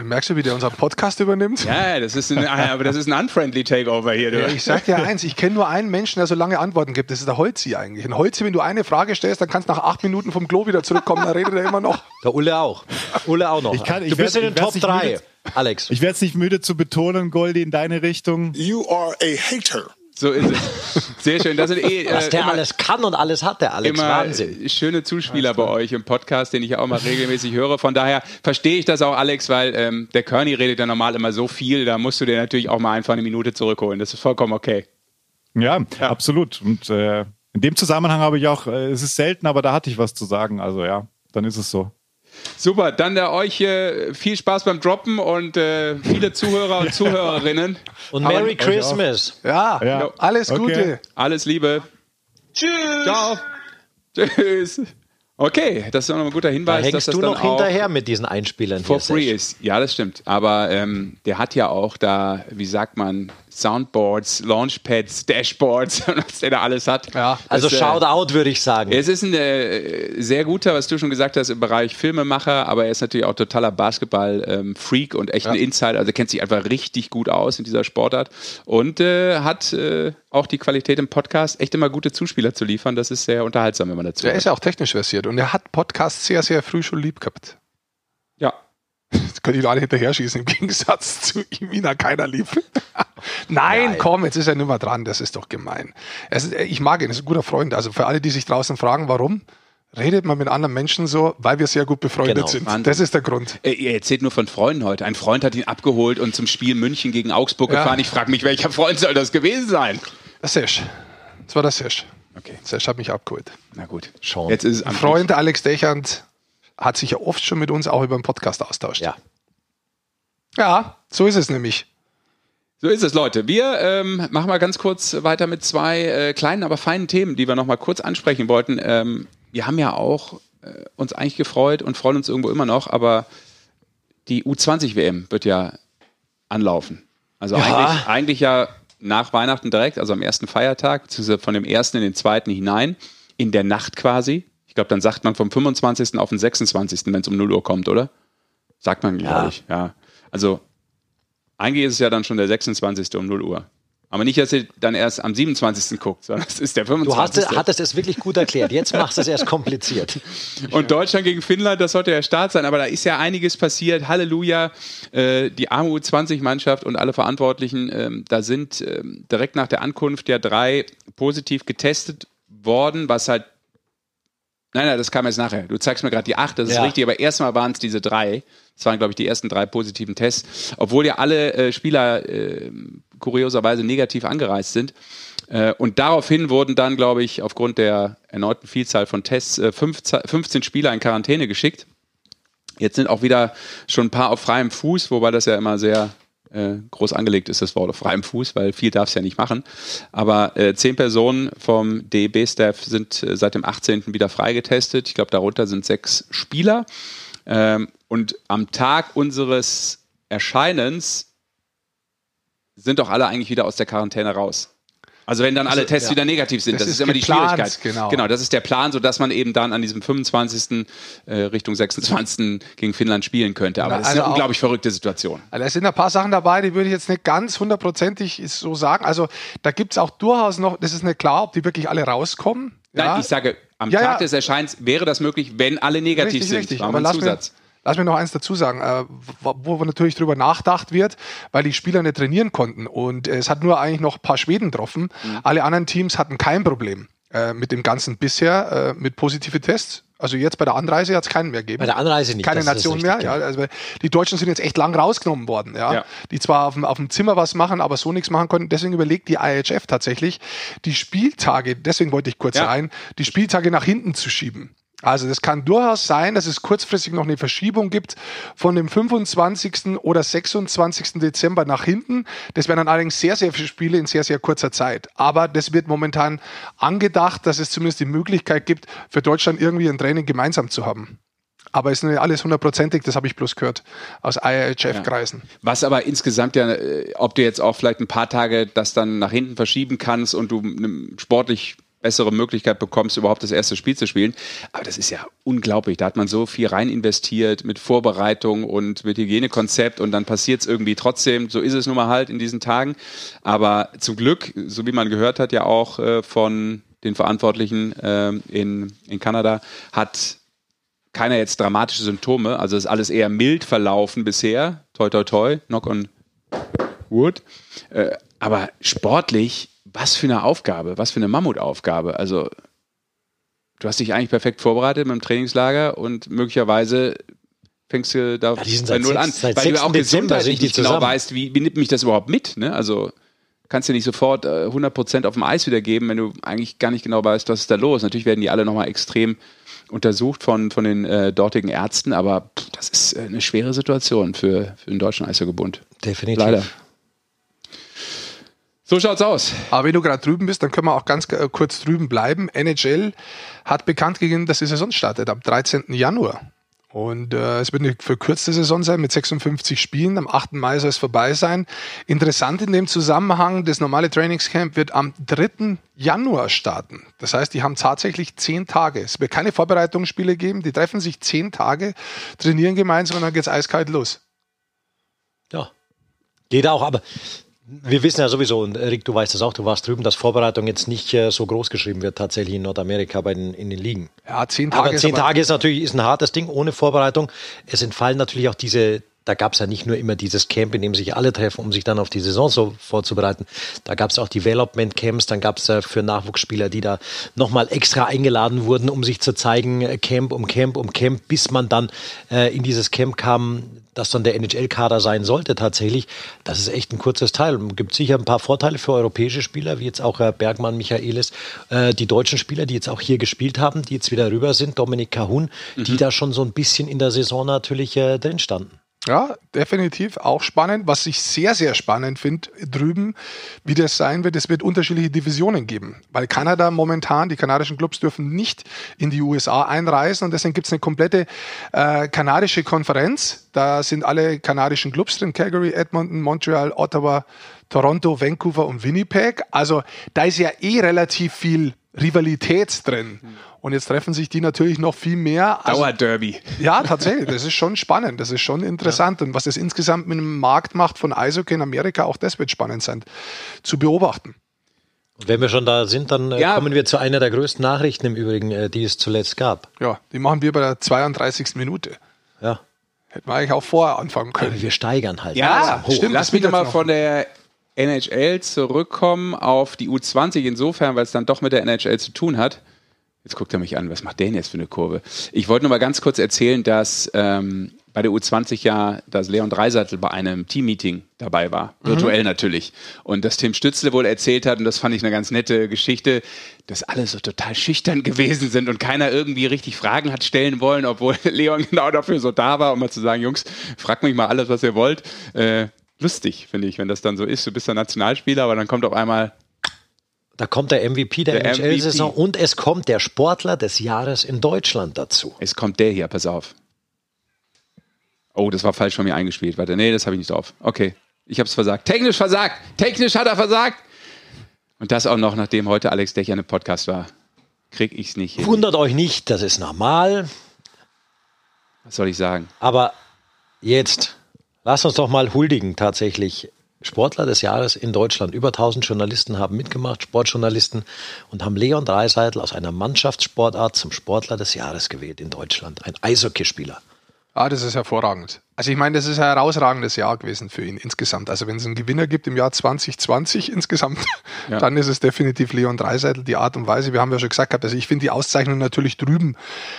Merkst du, wie der unseren Podcast übernimmt? Ja, das ist ein, ah, aber das ist ein unfriendly Takeover hier. Du. Ja, ich sag dir eins, ich kenne nur einen Menschen, der so lange Antworten gibt. Das ist der Holzi eigentlich. Ein Holzi, wenn du eine Frage stellst, dann kannst du nach acht Minuten vom Klo wieder zurückkommen, dann redet er immer noch. Der Ulle auch. Ulle auch noch. Ich kann- ich du bist werd- in den Top werd's nicht 3, müde- Alex. Ich werde es nicht müde zu betonen, Goldi, in deine Richtung. You are a hater. So ist es. Sehr schön. Das sind eh Was äh, der immer, alles kann und alles hat, der Alex. immer Wahnsinn. schöne Zuspieler bei euch im Podcast, den ich ja auch mal regelmäßig höre. Von daher verstehe ich das auch, Alex, weil ähm, der Kearney redet ja normal immer so viel. Da musst du dir natürlich auch mal einfach eine Minute zurückholen. Das ist vollkommen okay. Ja, absolut. Und äh, in dem Zusammenhang habe ich auch, äh, es ist selten, aber da hatte ich was zu sagen. Also ja, dann ist es so. Super, dann da euch äh, viel Spaß beim Droppen und äh, viele Zuhörer und Zuhörerinnen. Und Merry auch. Christmas. Ja, Ja. alles Okay. Gute. Alles Liebe. Tschüss. Ciao. Tschüss. Okay, das ist noch ein guter Da Hinweis, dass hängst das du noch auch hinterher mit diesen Einspielern for hier. free ist. Ja, das stimmt. Aber ähm, der hat ja auch da, wie sagt man, Soundboards, Launchpads, Dashboards, was der da alles hat. Ja. Also Das, äh, Shoutout würde ich sagen. Es ist ein äh, sehr guter, was du schon gesagt hast, im Bereich Filmemacher, aber er ist natürlich auch totaler Basketball-Freak und echt ein Insider. Also er kennt sich einfach richtig gut aus in dieser Sportart und äh, hat äh, auch die Qualität im Podcast, echt immer gute Zuspieler zu liefern. Das ist sehr unterhaltsam, wenn man dazu Der hört. ist ja auch technisch versiert und er hat Podcasts sehr, sehr früh schon lieb gehabt. Das könnte ich alle hinterher schießen, im Gegensatz zu hat keiner lieb. Nein, komm, jetzt ist er nicht mehr dran, das ist doch gemein. Es ist, ich mag ihn, er ist ein guter Freund. Also für alle, die sich draußen fragen, warum, redet man mit anderen Menschen so, weil wir sehr gut befreundet Genau, sind. Wahnsinn. Das ist der Grund. Äh, Er erzählt nur von Freunden heute. Ein Freund hat ihn abgeholt und zum Spiel München gegen Augsburg Ja. gefahren. Ich frage mich, welcher Freund soll das gewesen sein? Der Sesh. Das war der Sesh. Okay, Sesh hat mich abgeholt. na gut. Sean. Jetzt ist Freund Alex Dechand hat sich ja oft schon mit uns auch über den Podcast austauscht. Ja. Ja, so ist es nämlich. So ist es, Leute. Wir ähm, machen mal ganz kurz weiter mit zwei äh, kleinen, aber feinen Themen, die wir noch mal kurz ansprechen wollten. Ähm, wir haben ja auch äh, uns eigentlich gefreut und freuen uns irgendwo immer noch, aber die U20-WM wird ja anlaufen. Also Ja. eigentlich, eigentlich ja nach Weihnachten direkt, also am ersten Feiertag, beziehungsweise von dem ersten in den zweiten hinein, in der Nacht quasi. Ich glaube, dann sagt man vom 25. auf den 26., wenn es um 0 Uhr kommt, oder? Sagt man, glaube Ja. ich. Ja. Also eigentlich ist es ja dann schon der 26. um 0 Uhr. Aber nicht, dass ihr dann erst am 27. guckt, sondern es ist der Du 25. hast, hattest es wirklich gut erklärt. Jetzt machst du es erst kompliziert. Und Deutschland gegen Finnland, das sollte der Start sein, aber da ist ja einiges passiert. Halleluja, äh, die AMU 20-Mannschaft und alle Verantwortlichen, ähm, da sind ähm, direkt nach der Ankunft ja drei positiv getestet worden, was halt. Nein, nein, das kam jetzt nachher. Du zeigst mir gerade die acht, das ist Ja. richtig, aber erstmal waren es diese drei. Das waren, glaube ich, die ersten drei positiven Tests. Obwohl ja alle äh, Spieler äh, kurioserweise negativ angereist sind. Äh, und daraufhin wurden dann, glaube ich, aufgrund der erneuten Vielzahl von Tests äh, 15, 15 Spieler in Quarantäne geschickt. Jetzt sind auch wieder schon ein paar auf freiem Fuß, wobei das ja immer sehr äh, groß angelegt ist, das Wort auf freiem Fuß, weil viel darf es ja nicht machen. Aber äh, zehn Personen vom DEB-Staff sind äh, seit dem 18. wieder freigetestet. Ich glaube, darunter sind sechs Spieler. Ähm, und am Tag unseres Erscheinens sind doch alle eigentlich wieder aus der Quarantäne raus. Also wenn dann alle Tests wieder negativ sind, Das das, ist ist immer die geplant, Schwierigkeit. genau. genau, das ist der Plan, sodass man eben dann an diesem 25. Äh, Richtung 26. gegen Finnland spielen könnte. Aber Na, das ist also eine auch- unglaublich verrückte Situation. Also es sind ein paar Sachen dabei, die würde ich jetzt nicht ganz hundertprozentig so sagen. Also da gibt es auch durchaus noch, das ist nicht klar, ob die wirklich alle rauskommen. Nein, Ja. ich sage, am Ja, Tag ja. des Erscheins wäre das möglich, wenn alle negativ Richtig, sind. richtig. Aber lass mir, Zusatz. Lass mir noch eins dazu sagen, äh, wo, wo natürlich drüber nachgedacht wird, weil die Spieler nicht trainieren konnten. Und äh, es hat nur eigentlich noch ein paar Schweden getroffen. Mhm. Alle anderen Teams hatten kein Problem äh, mit dem Ganzen bisher, mit positive Tests. Also jetzt bei der Anreise hat es keinen mehr gegeben. Bei der Anreise nicht. Keine Nation mehr. Ja, also die Deutschen sind jetzt echt lang rausgenommen worden. Ja, Ja. die zwar auf dem, auf dem Zimmer was machen, aber so nichts machen konnten. Deswegen überlegt die IHF tatsächlich, die Spieltage, deswegen wollte ich kurz Ja. rein, die Spieltage nach hinten zu schieben. Also das kann durchaus sein, dass es kurzfristig noch eine Verschiebung gibt von dem 25. oder 26. Dezember nach hinten. Das wären dann allerdings sehr, sehr viele Spiele in sehr, sehr kurzer Zeit. Aber das wird momentan angedacht, dass es zumindest die Möglichkeit gibt, für Deutschland irgendwie ein Training gemeinsam zu haben. Aber es ist nicht alles hundertprozentig, das habe ich bloß gehört aus IHF-Kreisen. Ja. Was aber insgesamt ja, äh, ob du jetzt auch vielleicht ein paar Tage das dann nach hinten verschieben kannst und du sportlich bessere Möglichkeit bekommst, überhaupt das erste Spiel zu spielen. Aber das ist ja unglaublich. Da hat man so viel rein investiert mit Vorbereitung und mit Hygienekonzept und dann passiert es irgendwie trotzdem. So ist es nun mal halt in diesen Tagen. Aber zum Glück, so wie man gehört hat, ja auch äh, von den Verantwortlichen äh, in, in Kanada, hat keiner jetzt dramatische Symptome. Also ist alles eher mild verlaufen bisher. Toi, toi, toi. Knock on wood. Äh, aber sportlich was für eine Aufgabe, was für eine Mammutaufgabe. Also, du hast dich eigentlich perfekt vorbereitet mit dem Trainingslager und möglicherweise fängst du da ja, bei Null an. Weil du auch gesundheitlich nicht genau weißt, wie, wie nimmt mich das überhaupt mit. Ne? Also, kannst du nicht sofort äh, 100% auf dem Eis wiedergeben, wenn du eigentlich gar nicht genau weißt, was ist da los. Natürlich werden die alle nochmal extrem untersucht von, von den äh, dortigen Ärzten, aber pff, das ist äh, eine schwere Situation für, für den deutschen Eishockey-Bund. Definitiv. Leider. So schaut's aus. Aber wenn du gerade drüben bist, dann können wir auch ganz äh, kurz drüben bleiben. NHL hat bekannt gegeben, dass die Saison startet am 13. Januar. Und äh, es wird eine verkürzte Saison sein mit 56 Spielen. Am 8. Mai soll es vorbei sein. Interessant in dem Zusammenhang, das normale Trainingscamp wird am 3. Januar starten. Das heißt, die haben tatsächlich zehn Tage. Es wird keine Vorbereitungsspiele geben. Die treffen sich zehn Tage, trainieren gemeinsam und dann geht's eiskalt los. Ja, geht auch. Aber wir wissen ja sowieso, und Rick, du weißt das auch, du warst drüben, dass Vorbereitung jetzt nicht äh, so groß geschrieben wird, tatsächlich in Nordamerika bei den, in den Ligen. Ja, zehn Tage. Aber zehn Tage ist natürlich ist ein hartes Ding, ohne Vorbereitung. Es entfallen natürlich auch diese, da gab es ja nicht nur immer dieses Camp, in dem sich alle treffen, um sich dann auf die Saison so vorzubereiten. Da gab es auch Development Camps, dann gab es äh, für Nachwuchsspieler, die da nochmal extra eingeladen wurden, um sich zu zeigen, äh, Camp um Camp um Camp, bis man dann äh, in dieses Camp kam, das dann der NHL-Kader sein sollte tatsächlich. Das ist echt ein kurzes Teil. Es gibt sicher ein paar Vorteile für europäische Spieler, wie jetzt auch Herr Bergmann, Michaelis, äh, die deutschen Spieler, die jetzt auch hier gespielt haben, die jetzt wieder rüber sind, Dominik Kahun, mhm. die da schon so ein bisschen in der Saison natürlich äh, drin standen. Ja, definitiv auch spannend. Was ich sehr, sehr spannend finde drüben, wie das sein wird, es wird unterschiedliche Divisionen geben. Weil Kanada momentan, die kanadischen Clubs dürfen nicht in die USA einreisen und deswegen gibt es eine komplette äh, kanadische Konferenz. Da sind alle kanadischen Clubs drin, Calgary, Edmonton, Montreal, Ottawa, Toronto, Vancouver und Winnipeg. Also da ist ja eh relativ viel Rivalität drin. Und jetzt treffen sich die natürlich noch viel mehr. Also, Dauerderby. Ja, tatsächlich. Das ist schon spannend. Das ist schon interessant. Ja. Und was das insgesamt mit dem Markt macht von Eishockey in Amerika, auch das wird spannend sein zu beobachten. Wenn wir schon da sind, dann äh, ja. kommen wir zu einer der größten Nachrichten im Übrigen, äh, die es zuletzt gab. Ja, die machen wir bei der 32. Minute. Ja. Hätten wir eigentlich auch vorher anfangen können. Aber wir steigern halt. Ja, hoch. stimmt. Lass mich mal von der NHL zurückkommen auf die U20, insofern, weil es dann doch mit der NHL zu tun hat. Jetzt guckt er mich an, was macht der denn jetzt für eine Kurve? Ich wollte nur mal ganz kurz erzählen, dass ähm, bei der U20 ja, dass Leon Dreisattel bei einem Teammeeting dabei war, mhm. virtuell natürlich. Und dass Tim Stützle wohl erzählt hat, und das fand ich eine ganz nette Geschichte, dass alle so total schüchtern gewesen sind und keiner irgendwie richtig Fragen hat stellen wollen, obwohl Leon genau dafür so da war, um mal zu sagen, Jungs, fragt mich mal alles, was ihr wollt. Äh, lustig, finde ich, wenn das dann so ist. Du bist der Nationalspieler, aber dann kommt auf einmal da kommt der MVP der, der NHL-Saison und es kommt der Sportler des Jahres in Deutschland dazu. Es kommt der hier, pass auf. Oh, das war falsch von mir eingespielt. Warte, nee, das habe ich nicht drauf. Okay, ich habe es versagt. Technisch versagt. Technisch hat er versagt. Und das auch noch, nachdem heute Alex Dech eine Podcast war. Krieg ich es nicht hin. Wundert euch nicht, das ist normal. Was soll ich sagen? Aber jetzt, lasst uns doch mal huldigen tatsächlich Sportler des Jahres in Deutschland. Über 1000 Journalisten haben mitgemacht, Sportjournalisten, und haben Leon Dreiseitel aus einer Mannschaftssportart zum Sportler des Jahres gewählt in Deutschland. Ein Eishockeyspieler. Ah, das ist hervorragend. Also ich meine, das ist ein herausragendes Jahr gewesen für ihn insgesamt. Also wenn es einen Gewinner gibt im Jahr 2020 insgesamt, ja. dann ist es definitiv Leon Dreiseitel, die Art und Weise. Wir haben ja schon gesagt, also ich finde die Auszeichnung natürlich drüben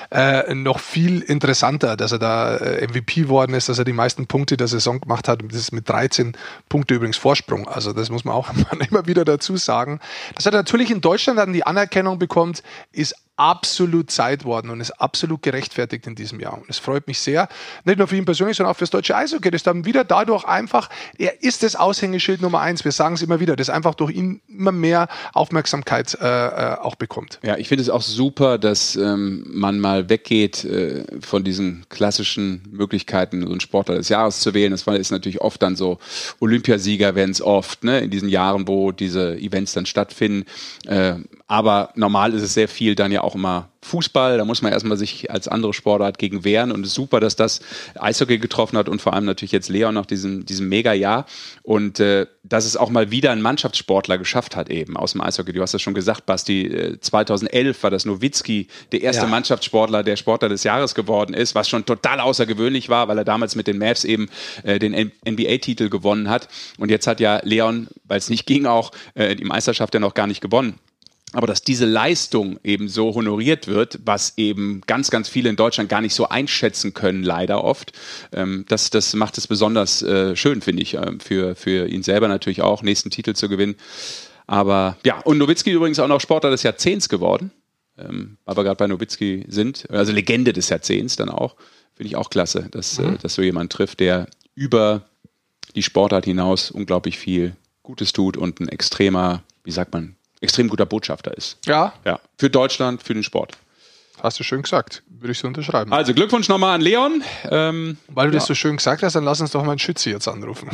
äh, noch viel interessanter, dass er da äh, MVP worden ist, dass er die meisten Punkte der Saison gemacht hat. Das ist mit 13 Punkte übrigens Vorsprung. Also das muss man auch immer wieder dazu sagen. Dass er natürlich in Deutschland dann die Anerkennung bekommt, ist absolut Zeit worden und ist absolut gerechtfertigt in diesem Jahr. Und es freut mich sehr, nicht nur für ihn persönlich, sondern auch für das deutsche Eishockey. Das dann wieder dadurch einfach, er ist das Aushängeschild Nummer eins. Wir sagen es immer wieder, das einfach durch ihn immer mehr Aufmerksamkeit äh, äh, auch bekommt. Ja, ich finde es auch super, dass ähm, man mal weggeht äh, von diesen klassischen Möglichkeiten, so einen Sportler des Jahres zu wählen. Das ist natürlich oft dann so, Olympiasieger werden es oft, ne, in diesen Jahren, wo diese Events dann stattfinden. Äh, aber normal ist es sehr viel dann ja auch immer Fußball. Da muss man erstmal sich als andere Sportart gegen wehren. Und es ist super, dass das Eishockey getroffen hat und vor allem natürlich jetzt Leon nach diesem, diesem Mega-Jahr. Und äh, dass es auch mal wieder ein Mannschaftssportler geschafft hat, eben aus dem Eishockey. Du hast das schon gesagt, Basti. Äh, 2011 war das Nowitzki, der erste ja. Mannschaftssportler, der Sportler des Jahres geworden ist, was schon total außergewöhnlich war, weil er damals mit den Mavs eben äh, den NBA-Titel gewonnen hat. Und jetzt hat ja Leon, weil es nicht ging, auch äh, die Meisterschaft ja noch gar nicht gewonnen. Aber dass diese Leistung eben so honoriert wird, was eben ganz, ganz viele in Deutschland gar nicht so einschätzen können, leider oft, ähm, das, das macht es besonders äh, schön, finde ich, äh, für, für ihn selber natürlich auch, nächsten Titel zu gewinnen. Aber ja, und Nowitzki übrigens auch noch Sportler des Jahrzehnts geworden, ähm, wir gerade bei Nowitzki sind, also Legende des Jahrzehnts dann auch. Finde ich auch klasse, dass, äh, mhm. äh, dass so jemand trifft, der über die Sportart hinaus unglaublich viel Gutes tut und ein extremer, wie sagt man, extrem guter Botschafter ist. Ja. Ja. Für Deutschland, für den Sport. Hast du schön gesagt. Würde ich so unterschreiben. Also Glückwunsch nochmal an Leon. Ähm, Weil du ja. das so schön gesagt hast, dann lass uns doch mal einen Schütze jetzt anrufen.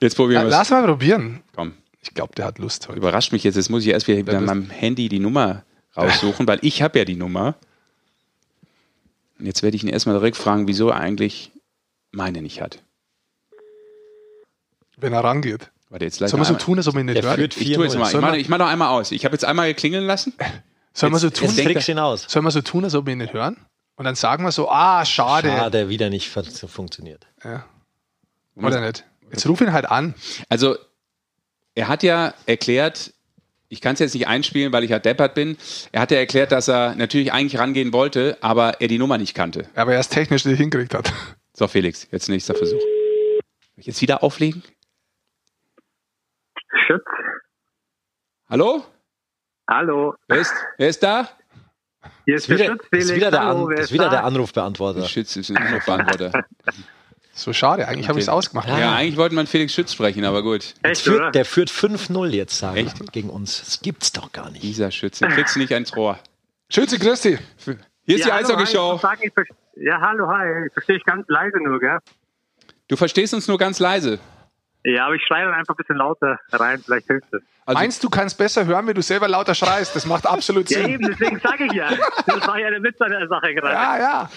jetzt probieren wir es. Lass mal probieren. Komm. Ich glaube, der hat Lust heute. Überrascht mich jetzt. Jetzt muss ich erst wieder bei meinem Handy die Nummer raussuchen, weil ich habe ja die Nummer. Und jetzt werde ich ihn erstmal direkt fragen, wieso er eigentlich meine nicht hat. Wenn er rangeht. Warte, jetzt Sollen wir so tun, als ob wir ihn nicht hören? Ich tue jetzt mal. Ich mache, ich mache noch einmal aus. Ich habe jetzt einmal klingeln lassen. Sollen wir so tun, jetzt aus. Sollen wir so tun, als ob wir ihn nicht hören? Und dann sagen wir so, ah, schade. Schade, wieder nicht funktioniert. Ja. Oder nicht? Jetzt ruf ihn halt an. Also, er hat ja erklärt, ich kann es jetzt nicht einspielen, weil ich ja deppert bin. Er hat ja erklärt, dass er natürlich eigentlich rangehen wollte, aber er die Nummer nicht kannte. Aber er es technisch nicht hingekriegt hat. So, Felix, jetzt nächster Versuch. Soll ich jetzt wieder auflegen? Schütz. Hallo? Hallo. Wer ist, wer ist da? Hier ist, ist, wieder, Schütz, ist wieder, der, An, ist wieder der Anrufbeantworter. Schütz ist ein Anrufbeantworter. so schade, eigentlich okay. habe ich es ausgemacht. Ja, ja, eigentlich wollte man Felix Schütz sprechen, aber gut. Echt, führt, der führt 5-0 jetzt, sagen Echt? gegen uns. Das gibt's doch gar nicht. Dieser Schütz, den kriegst du nicht ans Rohr. Schütze, Christi. Hier ist ja, die Eishockey-Show. Ja, hallo, hi. Ich verstehe dich ganz leise nur, gell? Du verstehst uns nur ganz leise. Ja, aber ich schreie dann einfach ein bisschen lauter rein, vielleicht hilft es. Also Meinst du, kannst besser hören, wenn du selber lauter schreist? Das macht absolut Sinn. ja, eben, deswegen sage ich ja. Das war ja der Witz an der Sache gerade. Ja, ja.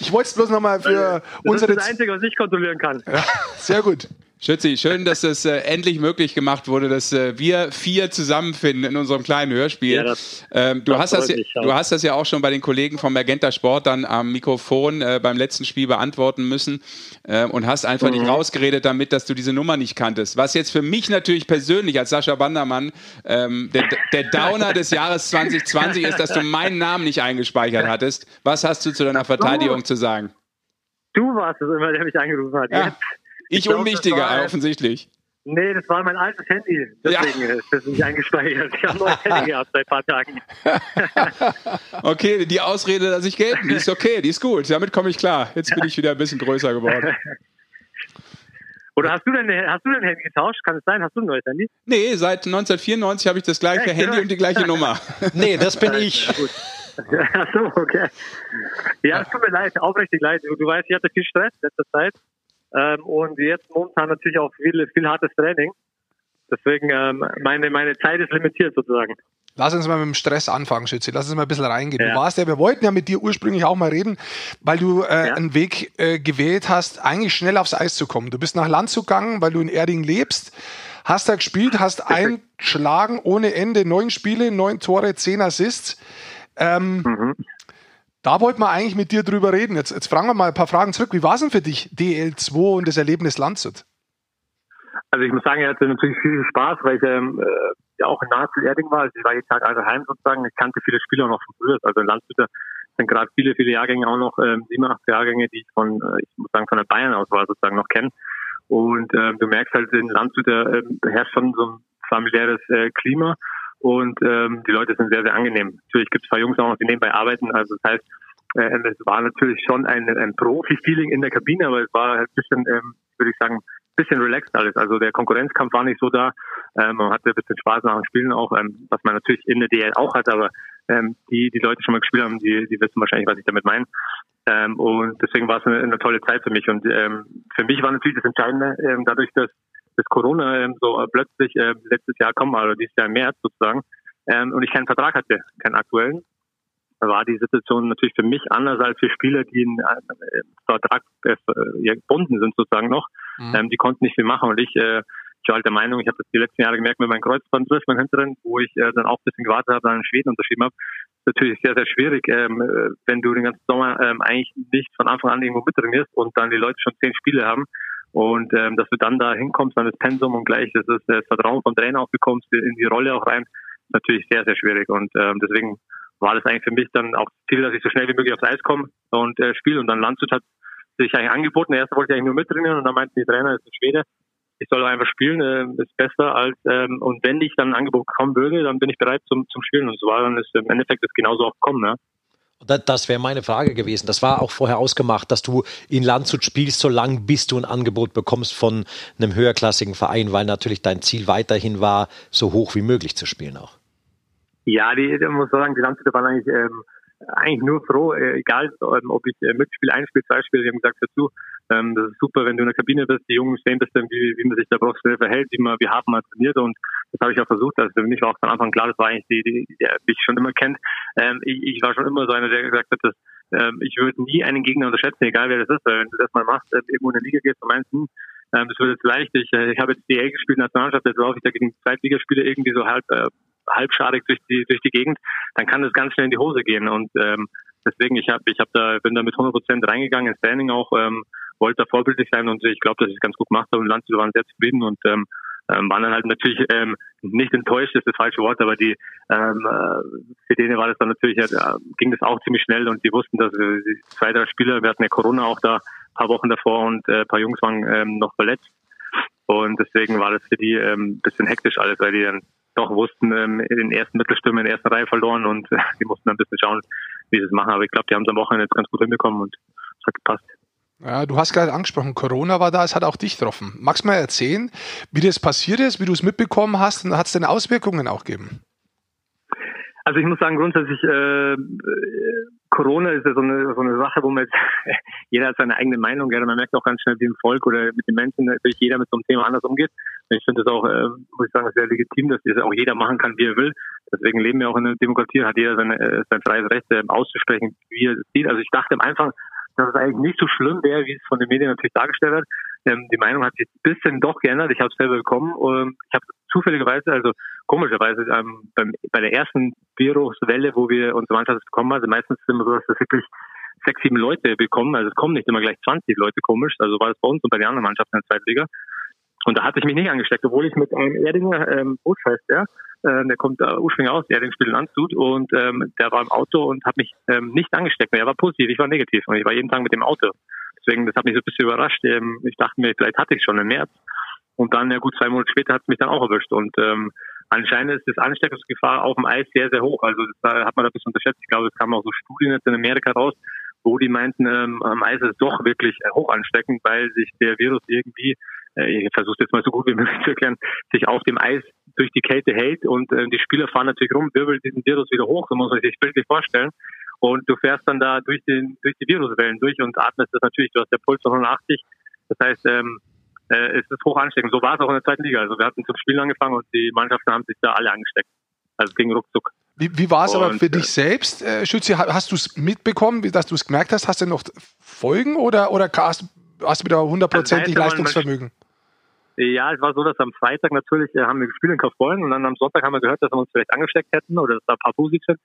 Ich wollte es bloß nochmal für das unsere... Das ist das Einzige, was ich kontrollieren kann. Ja, sehr gut. Schützi, schön, dass es äh, endlich möglich gemacht wurde, dass äh, wir vier zusammenfinden in unserem kleinen Hörspiel. Ja, das, ähm, du, das hast das, ja, du hast das ja auch schon bei den Kollegen vom Magenta Sport dann am Mikrofon äh, beim letzten Spiel beantworten müssen äh, und hast einfach mhm. nicht rausgeredet damit, dass du diese Nummer nicht kanntest. Was jetzt für mich natürlich persönlich als Sascha Bandermann ähm, der, der Downer des Jahres 2020 ist, dass du meinen Namen nicht eingespeichert hattest. Was hast du zu deiner Verteidigung zu sagen? Du warst es immer, der mich angerufen hat. Ja. Jetzt ich, ich unwichtiger, war, offensichtlich. Nee, das war mein altes Handy. Deswegen ja. ist das nicht eingespeichert. Ich habe ein neues Handy gehabt seit ein paar Tagen. okay, die Ausrede lasse ich gelten. Die ist okay, die ist gut. Damit komme ich klar. Jetzt bin ich wieder ein bisschen größer geworden. Oder hast du denn, hast du dein Handy getauscht? Kann es sein? Hast du ein neues Handy? Nee, seit 1994 habe ich das gleiche ja, Handy und die gleiche Nummer. nee, das bin ich. Ach so, okay. Ja, es tut mir leid, aufrichtig leid. Du, du weißt, ich hatte viel Stress in letzter Zeit. Ähm, und jetzt momentan natürlich auch viel, viel hartes Training. Deswegen ähm, meine, meine Zeit ist limitiert sozusagen. Lass uns mal mit dem Stress anfangen, Schütze. Lass uns mal ein bisschen reingehen. Ja. Du warst ja, wir wollten ja mit dir ursprünglich auch mal reden, weil du äh, ja. einen Weg äh, gewählt hast, eigentlich schnell aufs Eis zu kommen. Du bist nach Landshut gegangen, weil du in Erding lebst, hast da gespielt, hast einschlagen ohne Ende, neun Spiele, neun Tore, zehn Assists. Ähm, mhm. Da wollten wir eigentlich mit dir drüber reden. Jetzt, jetzt fragen wir mal ein paar Fragen zurück. Wie war es denn für dich, DL2 und das Erlebnis Landshut? Also ich muss sagen, er hatte natürlich viel Spaß, weil ich ähm, äh, ja auch in nahezu Erding war. Also ich war jeden Tag also heim sozusagen. Ich kannte viele Spieler noch von früher. Also in Landshut sind gerade viele, viele Jahrgänge auch noch, ähm, 87 Jahrgänge, die ich von, äh, ich muss sagen, von der Bayern aus war sozusagen noch kenne. Und ähm, du merkst halt, in Landshut äh, herrscht schon so ein familiäres äh, Klima. Und ähm, die Leute sind sehr, sehr angenehm. Natürlich gibt es ein paar Jungs auch noch, die nebenbei arbeiten. Also das heißt, äh, es war natürlich schon ein, ein Profi-Feeling in der Kabine, aber es war ein bisschen, ähm, würde ich sagen, bisschen relaxed alles. Also der Konkurrenzkampf war nicht so da. Ähm, man hatte ein bisschen Spaß nach dem Spielen auch, ähm, was man natürlich in der DL auch hat, aber ähm, die, die Leute schon mal gespielt haben, die, die wissen wahrscheinlich, was ich damit meine. Ähm, und deswegen war es eine, eine tolle Zeit für mich. Und ähm, für mich war natürlich das Entscheidende, ähm, dadurch, dass das Corona ähm, so äh, plötzlich äh, letztes Jahr kam, also dieses Jahr im März sozusagen, ähm, und ich keinen Vertrag hatte, keinen aktuellen, war die Situation natürlich für mich anders als für Spieler, die in äh, Vertrag äh, gebunden sind sozusagen noch. Mhm. Ähm, die konnten nicht viel machen und ich, äh, ich war halt der Meinung, ich habe das die letzten Jahre gemerkt mit meinem Kreuzbandriss, mein Hinteren, wo ich äh, dann auch ein bisschen gewartet habe, dann in Schweden unterschrieben habe. Natürlich sehr, sehr schwierig, ähm, äh, wenn du den ganzen Sommer ähm, eigentlich nicht von Anfang an irgendwo mittrainierst und dann die Leute schon zehn Spiele haben und ähm, dass du dann da hinkommst, dann das Pensum und gleich das, ist das Vertrauen vom Trainer auch bekommst, in die Rolle auch rein, ist natürlich sehr, sehr schwierig und ähm, deswegen war das eigentlich für mich dann auch Ziel, dass ich so schnell wie möglich aufs Eis komme und äh, spiele. Und dann Landshut hat sich eigentlich angeboten. Erst wollte ich eigentlich nur mittrainieren und dann meinten die Trainer, das ist ein Schwede, ich soll einfach spielen, äh, ist besser als ähm, und wenn ich dann ein Angebot bekommen würde, dann bin ich bereit zum, zum Spielen. Und so war dann ist im Endeffekt das genauso auch gekommen, ja. Das wäre meine Frage gewesen. Das war auch vorher ausgemacht, dass du in Landshut spielst, solange bis du ein Angebot bekommst von einem höherklassigen Verein, weil natürlich dein Ziel weiterhin war, so hoch wie möglich zu spielen auch. Ja, die, ich muss sagen, die Landshütte waren eigentlich, ähm, eigentlich nur froh, äh, egal ähm, ob ich äh, mitspiele, ein Spiel, zwei Spiele, die haben gesagt dazu, ähm, das ist super, wenn du in der Kabine bist, die Jungs sehen bisschen, wie, wie man sich da professionell verhält, wie man, wie hart man trainiert und das habe ich auch versucht. Also für mich war auch von Anfang klar, das war eigentlich die, die, die, die ich schon immer kennt. Ähm, ich, ich war schon immer so einer, der gesagt hat, dass ähm, ich würde nie einen Gegner unterschätzen, egal wer das ist, weil wenn du das mal machst, äh, irgendwo in der Liga gehst und meinst, hm, ähm, das wird jetzt leicht. Ich, äh, ich habe jetzt DA gespielt, Nationalmannschaft, jetzt laufe ich da gegen Zweitligaspieler irgendwie so halb äh, halbschadig durch die durch die Gegend, dann kann das ganz schnell in die Hose gehen. Und ähm, deswegen, ich habe ich hab da bin da mit 100 Prozent reingegangen ins Training auch, ähm, wollte da vorbildlich sein und ich glaube, dass ich es ganz gut gemacht habe und Landshut waren sehr zufrieden und ähm, ähm, waren dann halt natürlich ähm, nicht enttäuscht, ist das falsche Wort, aber die ähm, äh, für denen war das dann natürlich, äh, ging das auch ziemlich schnell und die wussten, dass äh, zwei, drei Spieler, wir hatten ja Corona auch da paar Wochen davor und äh, paar Jungs waren ähm, noch verletzt und deswegen war das für die ähm, bisschen hektisch alles, weil die dann doch wussten, ähm, in den ersten Mittelstürmen in der ersten Reihe verloren und äh, die mussten dann ein bisschen schauen, wie sie es machen. Aber ich glaube, die haben es am Wochenende jetzt ganz gut hinbekommen und es hat gepasst. Ja, du hast gerade angesprochen, Corona war da, es hat auch dich getroffen. Magst du mal erzählen, wie das passiert ist, wie du es mitbekommen hast und hat es denn Auswirkungen auch gegeben? Also ich muss sagen, grundsätzlich, äh, Corona ist ja so eine, so eine Sache, wo man jetzt, jeder hat seine eigene Meinung, ja, man merkt auch ganz schnell, wie im Volk oder mit den Menschen natürlich jeder mit so einem Thema anders umgeht. Ich finde das auch, äh, muss ich sagen, sehr legitim, dass das auch jeder machen kann, wie er will. Deswegen leben wir auch in einer Demokratie, hat jeder seine, äh, sein freies Recht äh, auszusprechen, wie er es sieht. Also ich dachte am Anfang, dass es eigentlich nicht so schlimm wäre, wie es von den Medien natürlich dargestellt wird. Ähm, die Meinung hat sich ein bisschen doch geändert. Ich habe es selber bekommen. Ähm, ich habe zufälligerweise, also komischerweise, ähm, beim, bei der ersten Viruswelle, wo wir unsere Mannschaft bekommen, also meistens sind wir so, dass das wirklich sechs, sieben Leute bekommen. Also es kommen nicht immer gleich 20 Leute komisch. Also war das bei uns und bei den anderen Mannschaften in der Zweitliga. Und da hatte ich mich nicht angesteckt, obwohl ich mit einem Erdinger, ähm, Busch heißt der, äh, der kommt äh, ursprünglich aus, Erding spielt Landshut und ähm, der war im Auto und hat mich ähm, nicht angesteckt. Er war positiv, ich war negativ und ich war jeden Tag mit dem Auto. Deswegen, das hat mich so ein bisschen überrascht. Ähm, ich dachte mir, vielleicht hatte ich schon im März. Und dann, ja gut, zwei Monate später hat es mich dann auch erwischt. Und ähm, anscheinend ist das Ansteckungsgefahr auf dem Eis sehr, sehr hoch. Also da hat man da ein bisschen unterschätzt. Ich glaube, es kamen auch so Studien jetzt in Amerika raus, wo die meinten, ähm, am Eis ist es doch wirklich äh, hoch ansteckend, weil sich der Virus irgendwie, äh, ich versuche jetzt mal so gut wie möglich zu erklären, sich auf dem Eis durch die Kälte hält und äh, die Spieler fahren natürlich rum, wirbeln diesen Virus wieder hoch, so muss man sich bildlich vorstellen. Und du fährst dann da durch, den, durch die Viruswellen durch und atmest das natürlich, du hast der Puls von 180. Das heißt, ähm, äh, es ist hoch ansteckend. So war es auch in der zweiten Liga. Also wir hatten zum Spielen angefangen und die Mannschaften haben sich da alle angesteckt. Also es ging ruckzuck. Wie, wie war es aber für dich selbst, äh, Schützi? Hast du es mitbekommen, dass du es gemerkt hast? Hast du noch Folgen oder, oder hast, hast du wieder hundertprozentig Leistungsvermögen? Ja, es war so, dass am Freitag natürlich äh, haben wir gespielt in Kaufbeuren und dann am Sonntag haben wir gehört, dass wir uns vielleicht angesteckt hätten oder dass da ein paar positiv sind.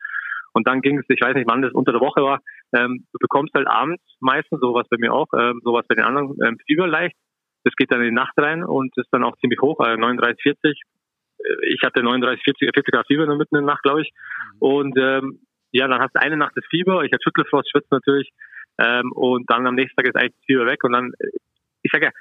Und dann ging es, ich weiß nicht, wann das unter der Woche war, ähm, du bekommst halt abends meistens, sowas bei mir auch, ähm, sowas bei den anderen, ähm, Fieber leicht. Das geht dann in die Nacht rein und ist dann auch ziemlich hoch, äh, 39, 40. Ich hatte 39, 40, 40 Grad Fieber mitten in der Nacht, glaube ich. Mhm. Und ähm, ja, dann hast du eine Nacht das Fieber, ich hatte Schüttelfrost, schwitzt natürlich. Ähm, und dann am nächsten Tag ist eigentlich das Fieber weg. Und dann, ich sage ja,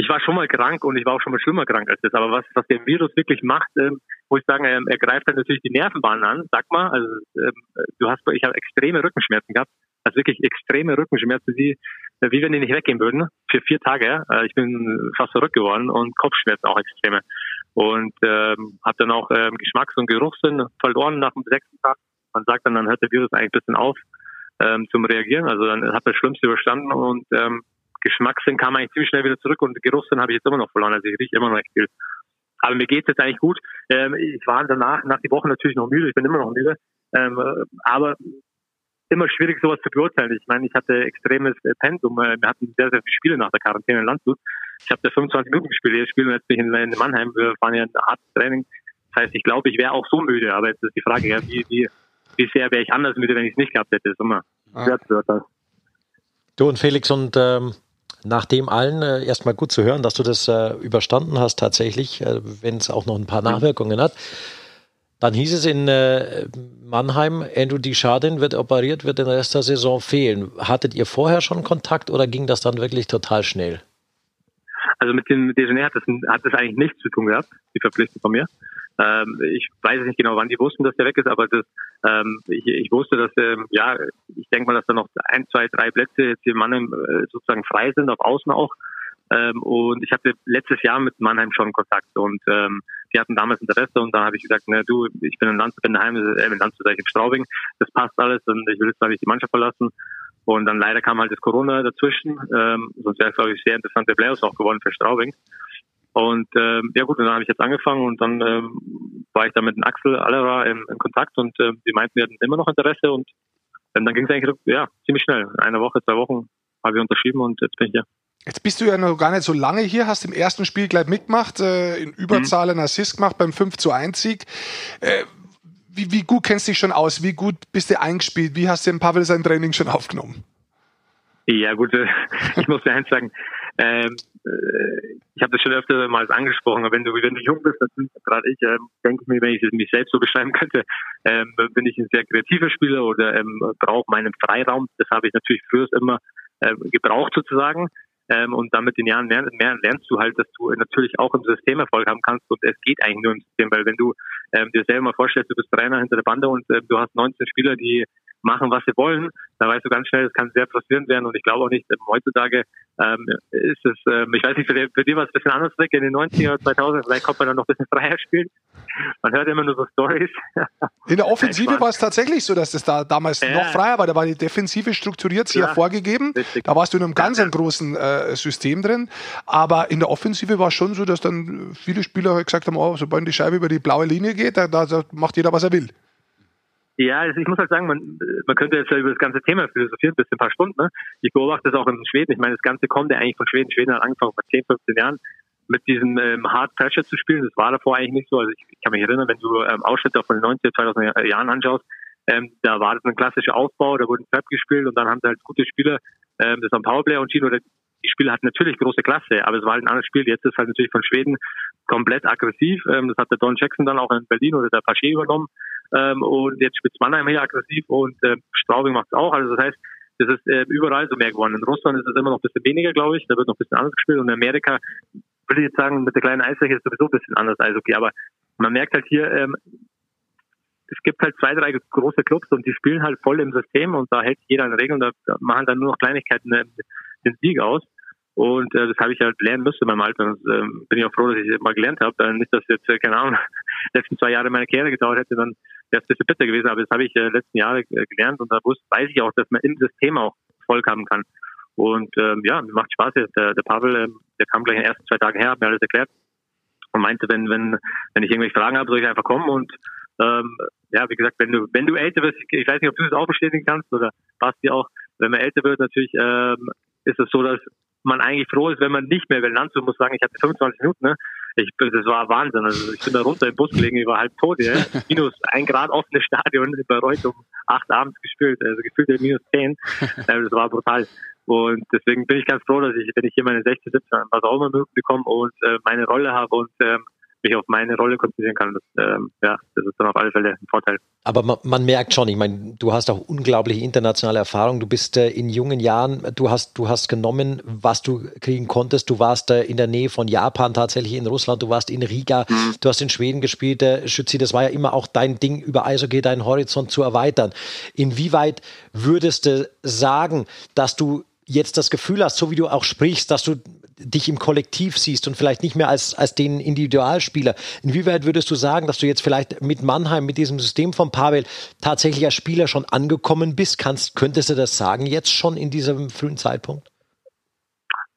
ich war schon mal krank und ich war auch schon mal schlimmer krank als das. Aber was, was der Virus wirklich macht, ähm, muss ich sagen, er, er greift dann natürlich die Nervenbahnen an. Sag mal, also ähm, du hast, ich habe extreme Rückenschmerzen gehabt, also wirklich extreme Rückenschmerzen, die wie wenn die nicht weggehen würden für vier Tage. Äh, ich bin fast verrückt geworden und Kopfschmerzen auch extreme und ähm, habe dann auch ähm, Geschmacks- und Geruchssinn verloren nach dem sechsten Tag. Man sagt dann, dann hört der Virus eigentlich ein bisschen auf ähm, zum Reagieren. Also dann hat das Schlimmste überstanden und ähm, Geschmackssinn kam eigentlich ziemlich schnell wieder zurück und Geruchssinn habe ich jetzt immer noch verloren. Also ich rieche immer noch echt viel. Aber mir geht's jetzt eigentlich gut. Ähm, ich war danach, nach die Woche natürlich noch müde. Ich bin immer noch müde. Ähm, aber immer schwierig, sowas zu beurteilen. Ich meine, ich hatte extremes äh, Pensum. Äh, wir hatten sehr, sehr viele Spiele nach der Quarantäne in Landshut. Ich habe da 25 Minuten gespielt, jedes Spiel und jetzt bin ich in, Mannheim. Wir fahren ja ein hartes Training. Das heißt, ich glaube, ich wäre auch so müde. Aber jetzt ist die Frage, ja, wie, wie, wie sehr wäre ich anders müde, wenn ich es nicht gehabt hätte. Das ist immer schwer zu beurteilen. Du und Felix und ähm, nach dem allen äh, erstmal gut zu hören, dass du das äh, überstanden hast tatsächlich, äh, wenn es auch noch ein paar Nachwirkungen hat. Dann hieß es in äh, Mannheim, Andrew Deschardin wird operiert, wird den Rest der Saison fehlen. Hattet ihr vorher schon Kontakt oder ging das dann wirklich total schnell? Also mit dem Dejaneer hat das, hat das eigentlich nichts zu tun gehabt, die Verpflichtung von mir. Ähm, ich weiß nicht genau, wann die wussten, dass der weg ist, aber das, ähm, ich, ich wusste, dass, ähm, ja, ich denke mal, dass da noch ein, zwei, drei Plätze jetzt in Mannheim äh, sozusagen frei sind, auf Außen auch. Ähm, und ich hatte letztes Jahr mit Mannheim schon Kontakt und ähm, die hatten damals Interesse und dann habe ich gesagt, na du, ich bin in Landshut, bin daheim, äh, in Landshut, in Straubing, das passt alles und ich will jetzt mal nicht die Mannschaft verlassen. Und dann leider kam halt das Corona dazwischen, ähm, sonst wäre es, glaube ich, sehr interessante Playoffs auch geworden für Straubing. Und ähm, ja gut, und dann habe ich jetzt angefangen und dann ähm, war ich da mit dem Axel Allera in, in Kontakt und äh, die meinten, wir hatten immer noch Interesse und ähm, dann ging es eigentlich ja ziemlich schnell. Eine Woche, zwei Wochen habe ich unterschrieben und jetzt bin ich hier. Jetzt bist du ja noch gar nicht so lange hier, hast im ersten Spiel gleich mitgemacht, äh, in Überzahl mhm. einen Assist gemacht beim 5 zu 1 Sieg. Äh, wie, wie, gut kennst du dich schon aus? Wie gut bist du eingespielt? Wie hast du den Pavel sein Training schon aufgenommen? Ja gut, äh, ich muss dir eins sagen, ähm, äh, ich habe das schon öfter mal angesprochen, aber wenn du, wenn du jung bist, gerade ich, ähm, denke ich mir, wenn ich mich selbst so beschreiben könnte, ähm, bin ich ein sehr kreativer Spieler oder ähm, brauche meinen Freiraum. Das habe ich natürlich früher immer äh, gebraucht sozusagen. Ähm, und dann mit den Jahren mehr lernst du halt, dass du natürlich auch im System Erfolg haben kannst und es geht eigentlich nur im System, weil wenn du ähm, dir selber mal vorstellst, du bist Trainer hinter der Bande und äh, du hast 19 Spieler, die machen, was sie wollen, dann weißt du ganz schnell, das kann sehr frustrierend werden und ich glaube auch nicht, ähm, heutzutage ähm, ist es, ähm, ich weiß nicht, für, die, für die war es ein bisschen anders weg in den 90er, 2000, vielleicht kommt man dann noch ein bisschen freier spielen. Man hört immer nur so Stories. In der Offensive war es tatsächlich so, dass das da damals äh, noch freier war, da war die Defensive strukturiert, sehr ja, vorgegeben. Richtig. Da warst du in einem ganz ja, ja. großen äh, System drin, aber in der Offensive war es schon so, dass dann viele Spieler gesagt haben, oh, sobald die Scheibe über die blaue Linie geht, da, da macht jeder, was er will. Ja, also ich muss halt sagen, man, man könnte jetzt ja über das ganze Thema philosophieren, bis ein paar Stunden. Ne? Ich beobachte das auch in Schweden. Ich meine, das Ganze kommt ja eigentlich von Schweden. Schweden hat angefangen vor 10, 15 Jahren mit diesem ähm, Hard Pressure zu spielen. Das war davor eigentlich nicht so. Also ich, ich kann mich erinnern, wenn du ähm, Ausschnitte von den 90er, 2000er Jahren anschaust, ähm, da war das ein klassischer Aufbau, da wurden Prep gespielt und dann haben sie halt gute Spieler ähm, das am Powerplay entschieden oder die Spieler hatten natürlich große Klasse, aber es war halt ein anderes Spiel. Jetzt ist halt natürlich von Schweden komplett aggressiv. Ähm, das hat der Don Jackson dann auch in Berlin oder der Paché übernommen. Ähm, und jetzt spielt Mannheim hier aggressiv und äh, Straubing macht es auch. Also das heißt, das ist äh, überall so mehr geworden. In Russland ist es immer noch ein bisschen weniger, glaube ich. Da wird noch ein bisschen anders gespielt. Und in Amerika, würde ich jetzt sagen, mit der kleinen Eishockey ist sowieso ein bisschen anders Eishockey. Aber man merkt halt hier, ähm, es gibt halt zwei, drei große Clubs und die spielen halt voll im System und da hält jeder eine Regel und da machen dann nur noch Kleinigkeiten äh, den Sieg aus. Und äh, das habe ich halt lernen müssen meinem Alter. Und äh, bin ich auch froh, dass ich das mal gelernt habe. Äh, nicht, dass jetzt, äh, keine Ahnung, letzten zwei Jahre meine Karriere gedauert hätte, dann wäre es ein bisschen bitter gewesen. Aber das habe ich äh, letzten Jahre äh, gelernt und da wusste, weiß ich auch, dass man im System auch Erfolg haben kann. Und ähm, ja, macht Spaß jetzt. Der, der Pavel, äh, der kam gleich in den ersten zwei Tagen her, hat mir alles erklärt und meinte, wenn, wenn, wenn ich irgendwelche Fragen habe, soll ich einfach kommen und ähm, ja, wie gesagt, wenn du, wenn du älter wirst, ich, ich weiß nicht, ob du das auch bestätigen kannst oder Basti auch, wenn man älter wird, natürlich ähm, ist es so, dass man eigentlich froh ist, wenn man nicht mehr, weil Landshut muss sagen, ich hatte 25 Minuten, ne? Ich, das war Wahnsinn. Also ich bin da runter im Bus gelegen, ich war halb tot, ja. Minus ein Grad offenes Stadion in Bayreuth um acht abends gespielt, also gefühlt minus zehn. Das war brutal. Und deswegen bin ich ganz froh, dass ich, wenn ich hier meine 16, 17, was auch immer Minuten bekomme und äh, meine Rolle habe und ähm, mich auf meine Rolle konzentrieren kann. Das, ähm, ja, das ist dann auf alle Fälle ein Vorteil. Aber man, man merkt schon, ich meine, du hast auch unglaubliche internationale Erfahrung. Du bist äh, in jungen Jahren, du hast, du hast genommen, was du kriegen konntest. Du warst äh, in der Nähe von Japan, tatsächlich in Russland, du warst in Riga, mhm. du hast in Schweden gespielt. Äh, Schützi, das war ja immer auch dein Ding, über Eishockey deinen Horizont zu erweitern. Inwieweit würdest du sagen, dass du jetzt das Gefühl hast, so wie du auch sprichst, dass du dich im Kollektiv siehst und vielleicht nicht mehr als, als den Individualspieler. Inwieweit würdest du sagen, dass du jetzt vielleicht mit Mannheim, mit diesem System von Pavel tatsächlich als Spieler schon angekommen bist? Kannst, könntest du das sagen jetzt schon in diesem frühen Zeitpunkt?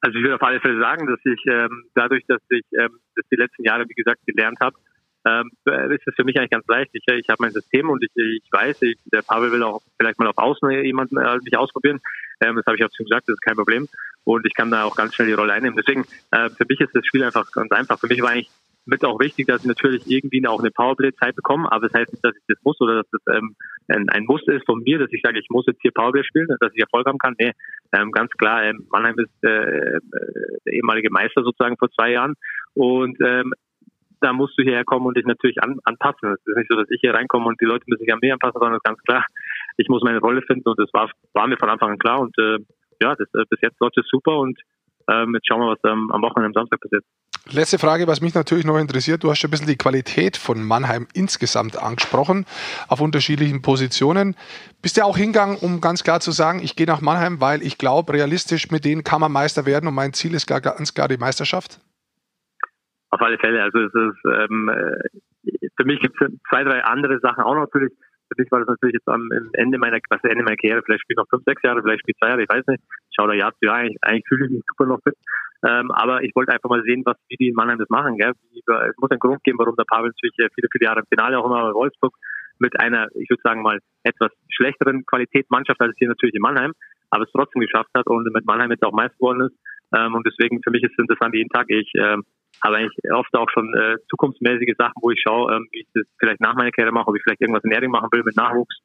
Also ich würde auf alle Fälle sagen, dass ich ähm, dadurch, dass ich ähm, das die letzten Jahre, wie gesagt, gelernt habe, ähm, ist es für mich eigentlich ganz leicht. Ich, ich habe mein System und ich, ich weiß, ich, der Pavel will auch vielleicht mal auf Außen jemanden äh, mich ausprobieren. Ähm, das habe ich auch schon gesagt, das ist kein Problem. Und ich kann da auch ganz schnell die Rolle einnehmen. Deswegen, äh, für mich ist das Spiel einfach ganz einfach. Für mich war eigentlich mit auch wichtig, dass ich natürlich irgendwie auch eine Powerplay-Zeit bekomme, aber das heißt nicht, dass ich das muss oder dass das ähm, ein, ein Muss ist von mir, dass ich sage, ich muss jetzt hier Powerplay spielen, dass ich Erfolg haben kann. Nee, ähm, ganz klar, ähm, Mannheim ist äh, äh der ehemalige Meister sozusagen vor zwei Jahren und ähm, da musst du hierher kommen und dich natürlich an, anpassen. Es ist nicht so, dass ich hier reinkomme und die Leute müssen sich an mir anpassen, sondern ganz klar, ich muss meine Rolle finden und das war, war mir von Anfang an klar und äh, ja, das, äh, bis jetzt läuft es super und ähm, jetzt schauen wir, was ähm, am Wochenende am Samstag passiert. Letzte Frage, was mich natürlich noch interessiert. Du hast schon ein bisschen die Qualität von Mannheim insgesamt angesprochen, auf unterschiedlichen Positionen. Bist du auch hingegangen, um ganz klar zu sagen, ich gehe nach Mannheim, weil ich glaube, realistisch mit denen kann man Meister werden und mein Ziel ist ganz klar die Meisterschaft? Auf alle Fälle. Also es ist, ähm, äh, für mich gibt es zwei, drei andere Sachen auch natürlich. Für mich war das natürlich jetzt am Ende meiner, was Ende meiner Karriere, vielleicht spiele ich noch fünf, sechs Jahre, vielleicht spiele ich zwei Jahre, ich weiß nicht. Ich schaue da Jahr zu Jahr, eigentlich, eigentlich fühle ich mich super noch fit. Ähm, aber ich wollte einfach mal sehen, was wie die in Mannheim das machen. Gell? Es muss einen Grund geben, warum der Pavel natürlich äh, viele, viele Jahre im Finale auch immer bei Wolfsburg mit einer, ich würde sagen mal, etwas schlechteren Qualität Mannschaft als hier natürlich in Mannheim, aber es trotzdem geschafft hat und mit Mannheim jetzt auch Meister geworden ist. Ähm, und deswegen für mich ist es interessant jeden Tag. Ich ähm, habe eigentlich oft auch schon äh, zukunftsmäßige Sachen, wo ich schaue, ähm, wie ich das vielleicht nach meiner Karriere mache, ob ich vielleicht irgendwas in Erding machen will mit Nachwuchs,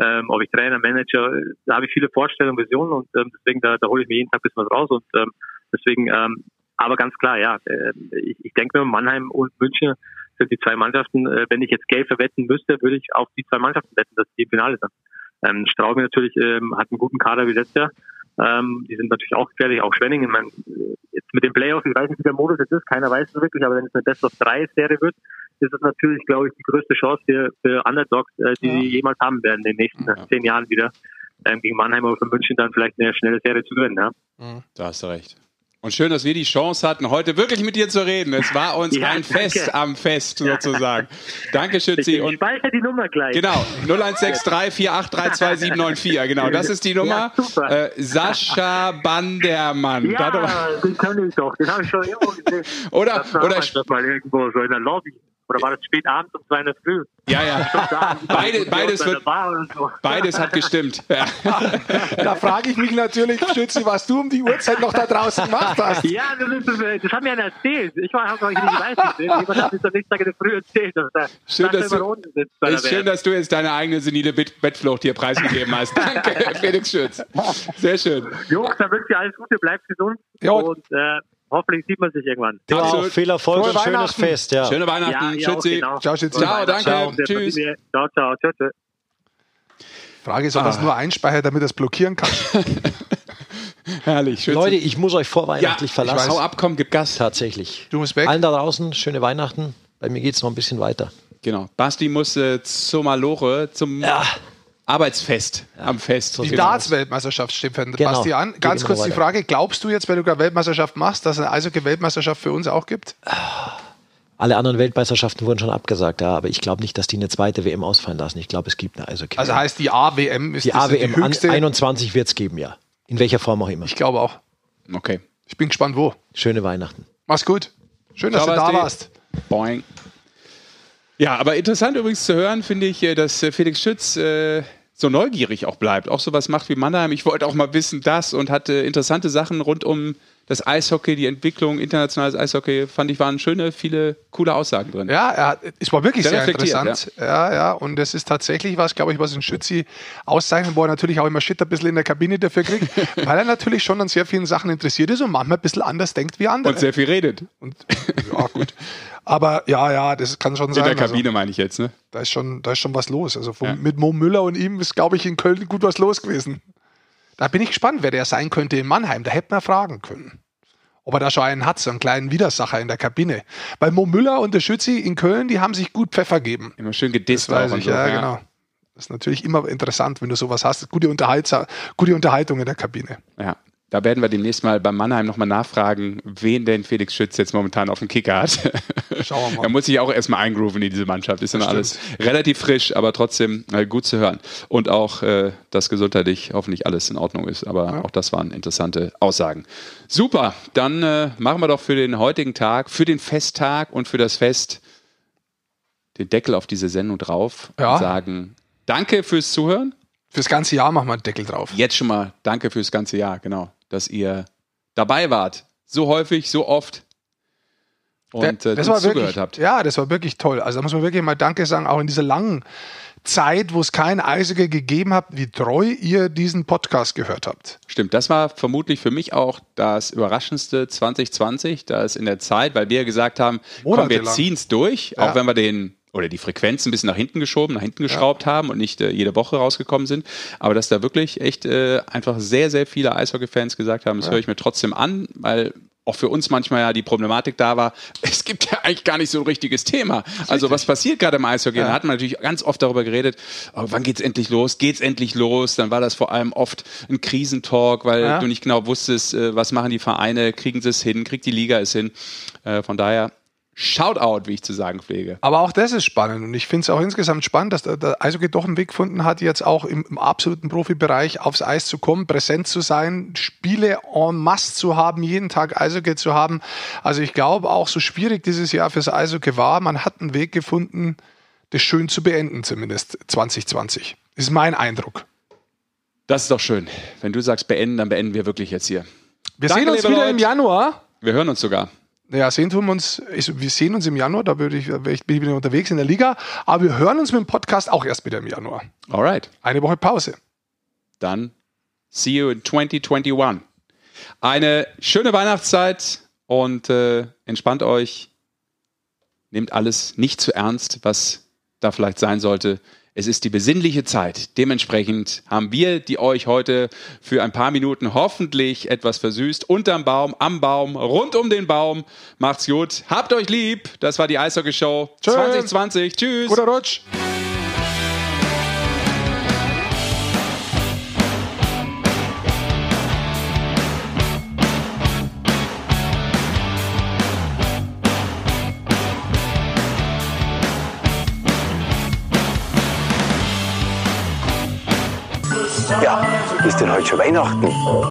ähm, ob ich Trainer, Manager, da habe ich viele Vorstellungen, Visionen und ähm, deswegen da, da hole ich mir jeden Tag ein bisschen was raus und ähm, deswegen, ähm, aber ganz klar, ja, äh, ich, ich denke mir, Mannheim und München sind die zwei Mannschaften, äh, wenn ich jetzt Geld verwetten müsste, würde ich auf die zwei Mannschaften wetten, dass die im Finale sind. Ähm, Straubing natürlich ähm, hat einen guten Kader wie letztes Jahr, ähm, die sind natürlich auch gefährlich, auch Schwenningen. Man, jetzt mit dem Playoff, ich weiß nicht, wie der Modus jetzt ist, keiner weiß es wirklich, aber wenn es eine Best of 3 Serie wird, ist es natürlich, glaube ich, die größte Chance für, für Underdogs, äh, die ja. sie jemals haben werden in den nächsten ja. zehn Jahren wieder ähm, gegen Mannheim oder für München dann vielleicht eine schnelle Serie zu gewinnen. Ja? Mhm. Da hast du recht. Und schön, dass wir die Chance hatten, heute wirklich mit dir zu reden. Es war uns ja, ein danke. Fest am Fest sozusagen. Danke, Schützi. Ich speichere die Nummer gleich. Genau, 01634832794. Genau, das ist die Nummer. Ja, äh, Sascha Bandermann. Ja, den kann ich doch. Den habe ich schon irgendwo gesehen. Oder, oder das mal irgendwo so in der Lobby. Oder war das spät abends um zwei in der Früh? Ja, ja. Beide, beides, wird, so. beides hat gestimmt. Ja. Da frage ich mich natürlich, Schützi, was du um die Uhrzeit noch da draußen gemacht hast. Ja, das, ist, das haben mir einer erzählt. Ich war habe nicht weiß Jemand hat mir am nächsten Tag in der Früh erzählt. Dass da schön, dass du, ist schön, dass du jetzt deine eigene senile Bettflucht hier preisgegeben hast. Danke, Felix Schütz. Sehr schön. Jungs, dann wünsche ich alles Gute, bleibt gesund. Jo. Und äh, hoffentlich sieht man sich irgendwann. Ja, Absolut. viel Erfolg und schönes Fest. Ja. Schöne Weihnachten. Ja, Schützi. Genau. Ciao, Schützi. Ciao, danke. Ciao. Tschüss. Ciao, ciao. Ciao, ciao. Frage ist, ob ah. das nur einspeichert, damit das blockieren kann. Herrlich. Schütze. Leute, ich muss euch vorweihnachtlich ja, verlassen. Hau ab, komm, gib Gas. Tatsächlich. Du musst weg. Allen da draußen, schöne Weihnachten. Bei mir geht es noch ein bisschen weiter. Genau. Basti muss äh, zur Malore, zum ja. Arbeitsfest ja. am Fest. Die Darts-Weltmeisterschaft steht für genau. Basti an. Ganz kurz die Frage: Glaubst du jetzt, wenn du gerade Weltmeisterschaft machst, dass es eine Eishockey-Weltmeisterschaft für uns auch gibt? Alle anderen Weltmeisterschaften wurden schon abgesagt, ja, aber ich glaube nicht, dass die eine zweite WM ausfallen lassen. Ich glaube, es gibt eine Eishockey. Also heißt die AWM ist die AWM die höchste? 21 wird es geben, ja. In welcher Form auch immer. Ich glaube auch. Okay. Ich bin gespannt, wo. Schöne Weihnachten. Mach's gut. Schön, dass Ciao, du da warst. Boing. Ja, aber interessant übrigens zu hören, finde ich, äh, dass äh, Felix Schütz äh, so neugierig auch bleibt, auch sowas macht wie Mannheim. Ich wollte auch mal wissen, das und hatte interessante Sachen rund um das Eishockey, die Entwicklung, internationales Eishockey, fand ich, waren schöne, viele coole Aussagen drin. Ja, er, es war wirklich sehr, sehr interessant. Ja. ja. ja, und es ist tatsächlich was, glaube ich, was ein Schützi auszeichnet, wo er natürlich auch immer Shit ein bisschen in der Kabine dafür kriegt, weil er natürlich schon an sehr vielen Sachen interessiert ist und manchmal ein bisschen anders denkt wie andere. Und sehr viel redet. Und, ja, gut. Aber ja, ja, das kann schon In sein. der Also, Kabine meine ich jetzt, ne? da, ist schon, da ist schon was los. Also vom, Ja. mit Mo Müller und ihm ist, glaube ich, in Köln gut was los gewesen. Da bin ich gespannt, wer der sein könnte in Mannheim. Da hätte man fragen können. Ob er da schon einen hat, so einen kleinen Widersacher in der Kabine. Weil Mo Müller und der Schützi in Köln, die haben sich gut Pfeffer gegeben. Immer schön gedisst Das weiß ich, so. ja, genau. Das ist natürlich immer interessant, wenn du sowas hast. Gute, Unterhalts gute Unterhaltung in der Kabine. Ja. Da werden wir demnächst mal bei Mannheim nochmal nachfragen, wen denn Felix Schütz jetzt momentan auf dem Kicker hat. Schauen wir mal. Er muss sich auch erstmal eingrooven in diese Mannschaft. Ist ja noch alles relativ frisch, aber trotzdem äh, gut zu hören. Und auch, äh, dass gesundheitlich hoffentlich alles in Ordnung ist. Aber auch das waren interessante Aussagen. Super, dann äh, machen wir doch für den heutigen Tag, für den Festtag und für das Fest den Deckel auf diese Sendung drauf Ja. und sagen Danke fürs Zuhören. Fürs ganze Jahr machen wir einen Deckel drauf. Jetzt schon mal danke fürs ganze Jahr, genau, dass ihr dabei wart. So häufig, so oft. Und äh, das war wirklich, zugehört habt. Ja, das war wirklich toll. Also da muss man wirklich mal Danke sagen, auch in dieser langen Zeit, wo es kein Eisiger gegeben hat, wie treu ihr diesen Podcast gehört habt. Stimmt, das war vermutlich für mich auch das Überraschendste 2020, da es in der Zeit, weil wir gesagt haben, komm, wir ziehen es durch, Ja. auch wenn wir den oder die Frequenz ein bisschen nach hinten geschoben, nach hinten geschraubt haben und nicht äh, jede Woche rausgekommen sind. Aber dass da wirklich echt äh, einfach sehr, sehr viele Eishockey-Fans gesagt haben, das höre ich mir trotzdem an, weil auch für uns manchmal ja die Problematik da war, es gibt ja eigentlich gar nicht so ein richtiges Thema. Also was passiert gerade im Eishockey? Da hat man natürlich ganz oft darüber geredet, oh, wann geht's endlich los? Geht's endlich los? Dann war das vor allem oft ein Krisentalk, weil Ja. du nicht genau wusstest, äh, was machen die Vereine, kriegen sie es hin, kriegt die Liga es hin. Äh, Von daher, Shoutout, wie ich zu sagen pflege. Aber auch das ist spannend und ich finde es auch insgesamt spannend, dass der, Eishockey doch einen Weg gefunden hat, jetzt auch im, im absoluten Profibereich aufs Eis zu kommen, präsent zu sein, Spiele en masse zu haben, jeden Tag Eishockey zu haben. Also ich glaube auch, so schwierig dieses Jahr fürs Eishockey war, man hat einen Weg gefunden, das schön zu beenden, zumindest 2020. Ist mein Eindruck. Das ist doch schön. Wenn du sagst beenden, dann beenden wir wirklich jetzt hier. Wir Danke, sehen uns wieder Leute. im Januar. Wir hören uns sogar. Ja, sehen tun wir uns, ich, wir sehen uns im Januar, da würde ich, ich bin ich wieder unterwegs in der Liga, aber wir hören uns mit dem Podcast auch erst wieder im Januar. Alright. Eine Woche Pause. Dann see you in 2021. Eine schöne Weihnachtszeit und äh, entspannt euch. Nehmt alles nicht zu ernst, was da vielleicht sein sollte. Es ist die besinnliche Zeit. Dementsprechend haben wir die euch heute für ein paar Minuten hoffentlich etwas versüßt. Unterm Baum, am Baum, rund um den Baum. Macht's gut. Habt euch lieb. Das war die Eishockey Show Tschö. 2020. Tschüss. Guter Rutsch. Ist denn heute schon Weihnachten?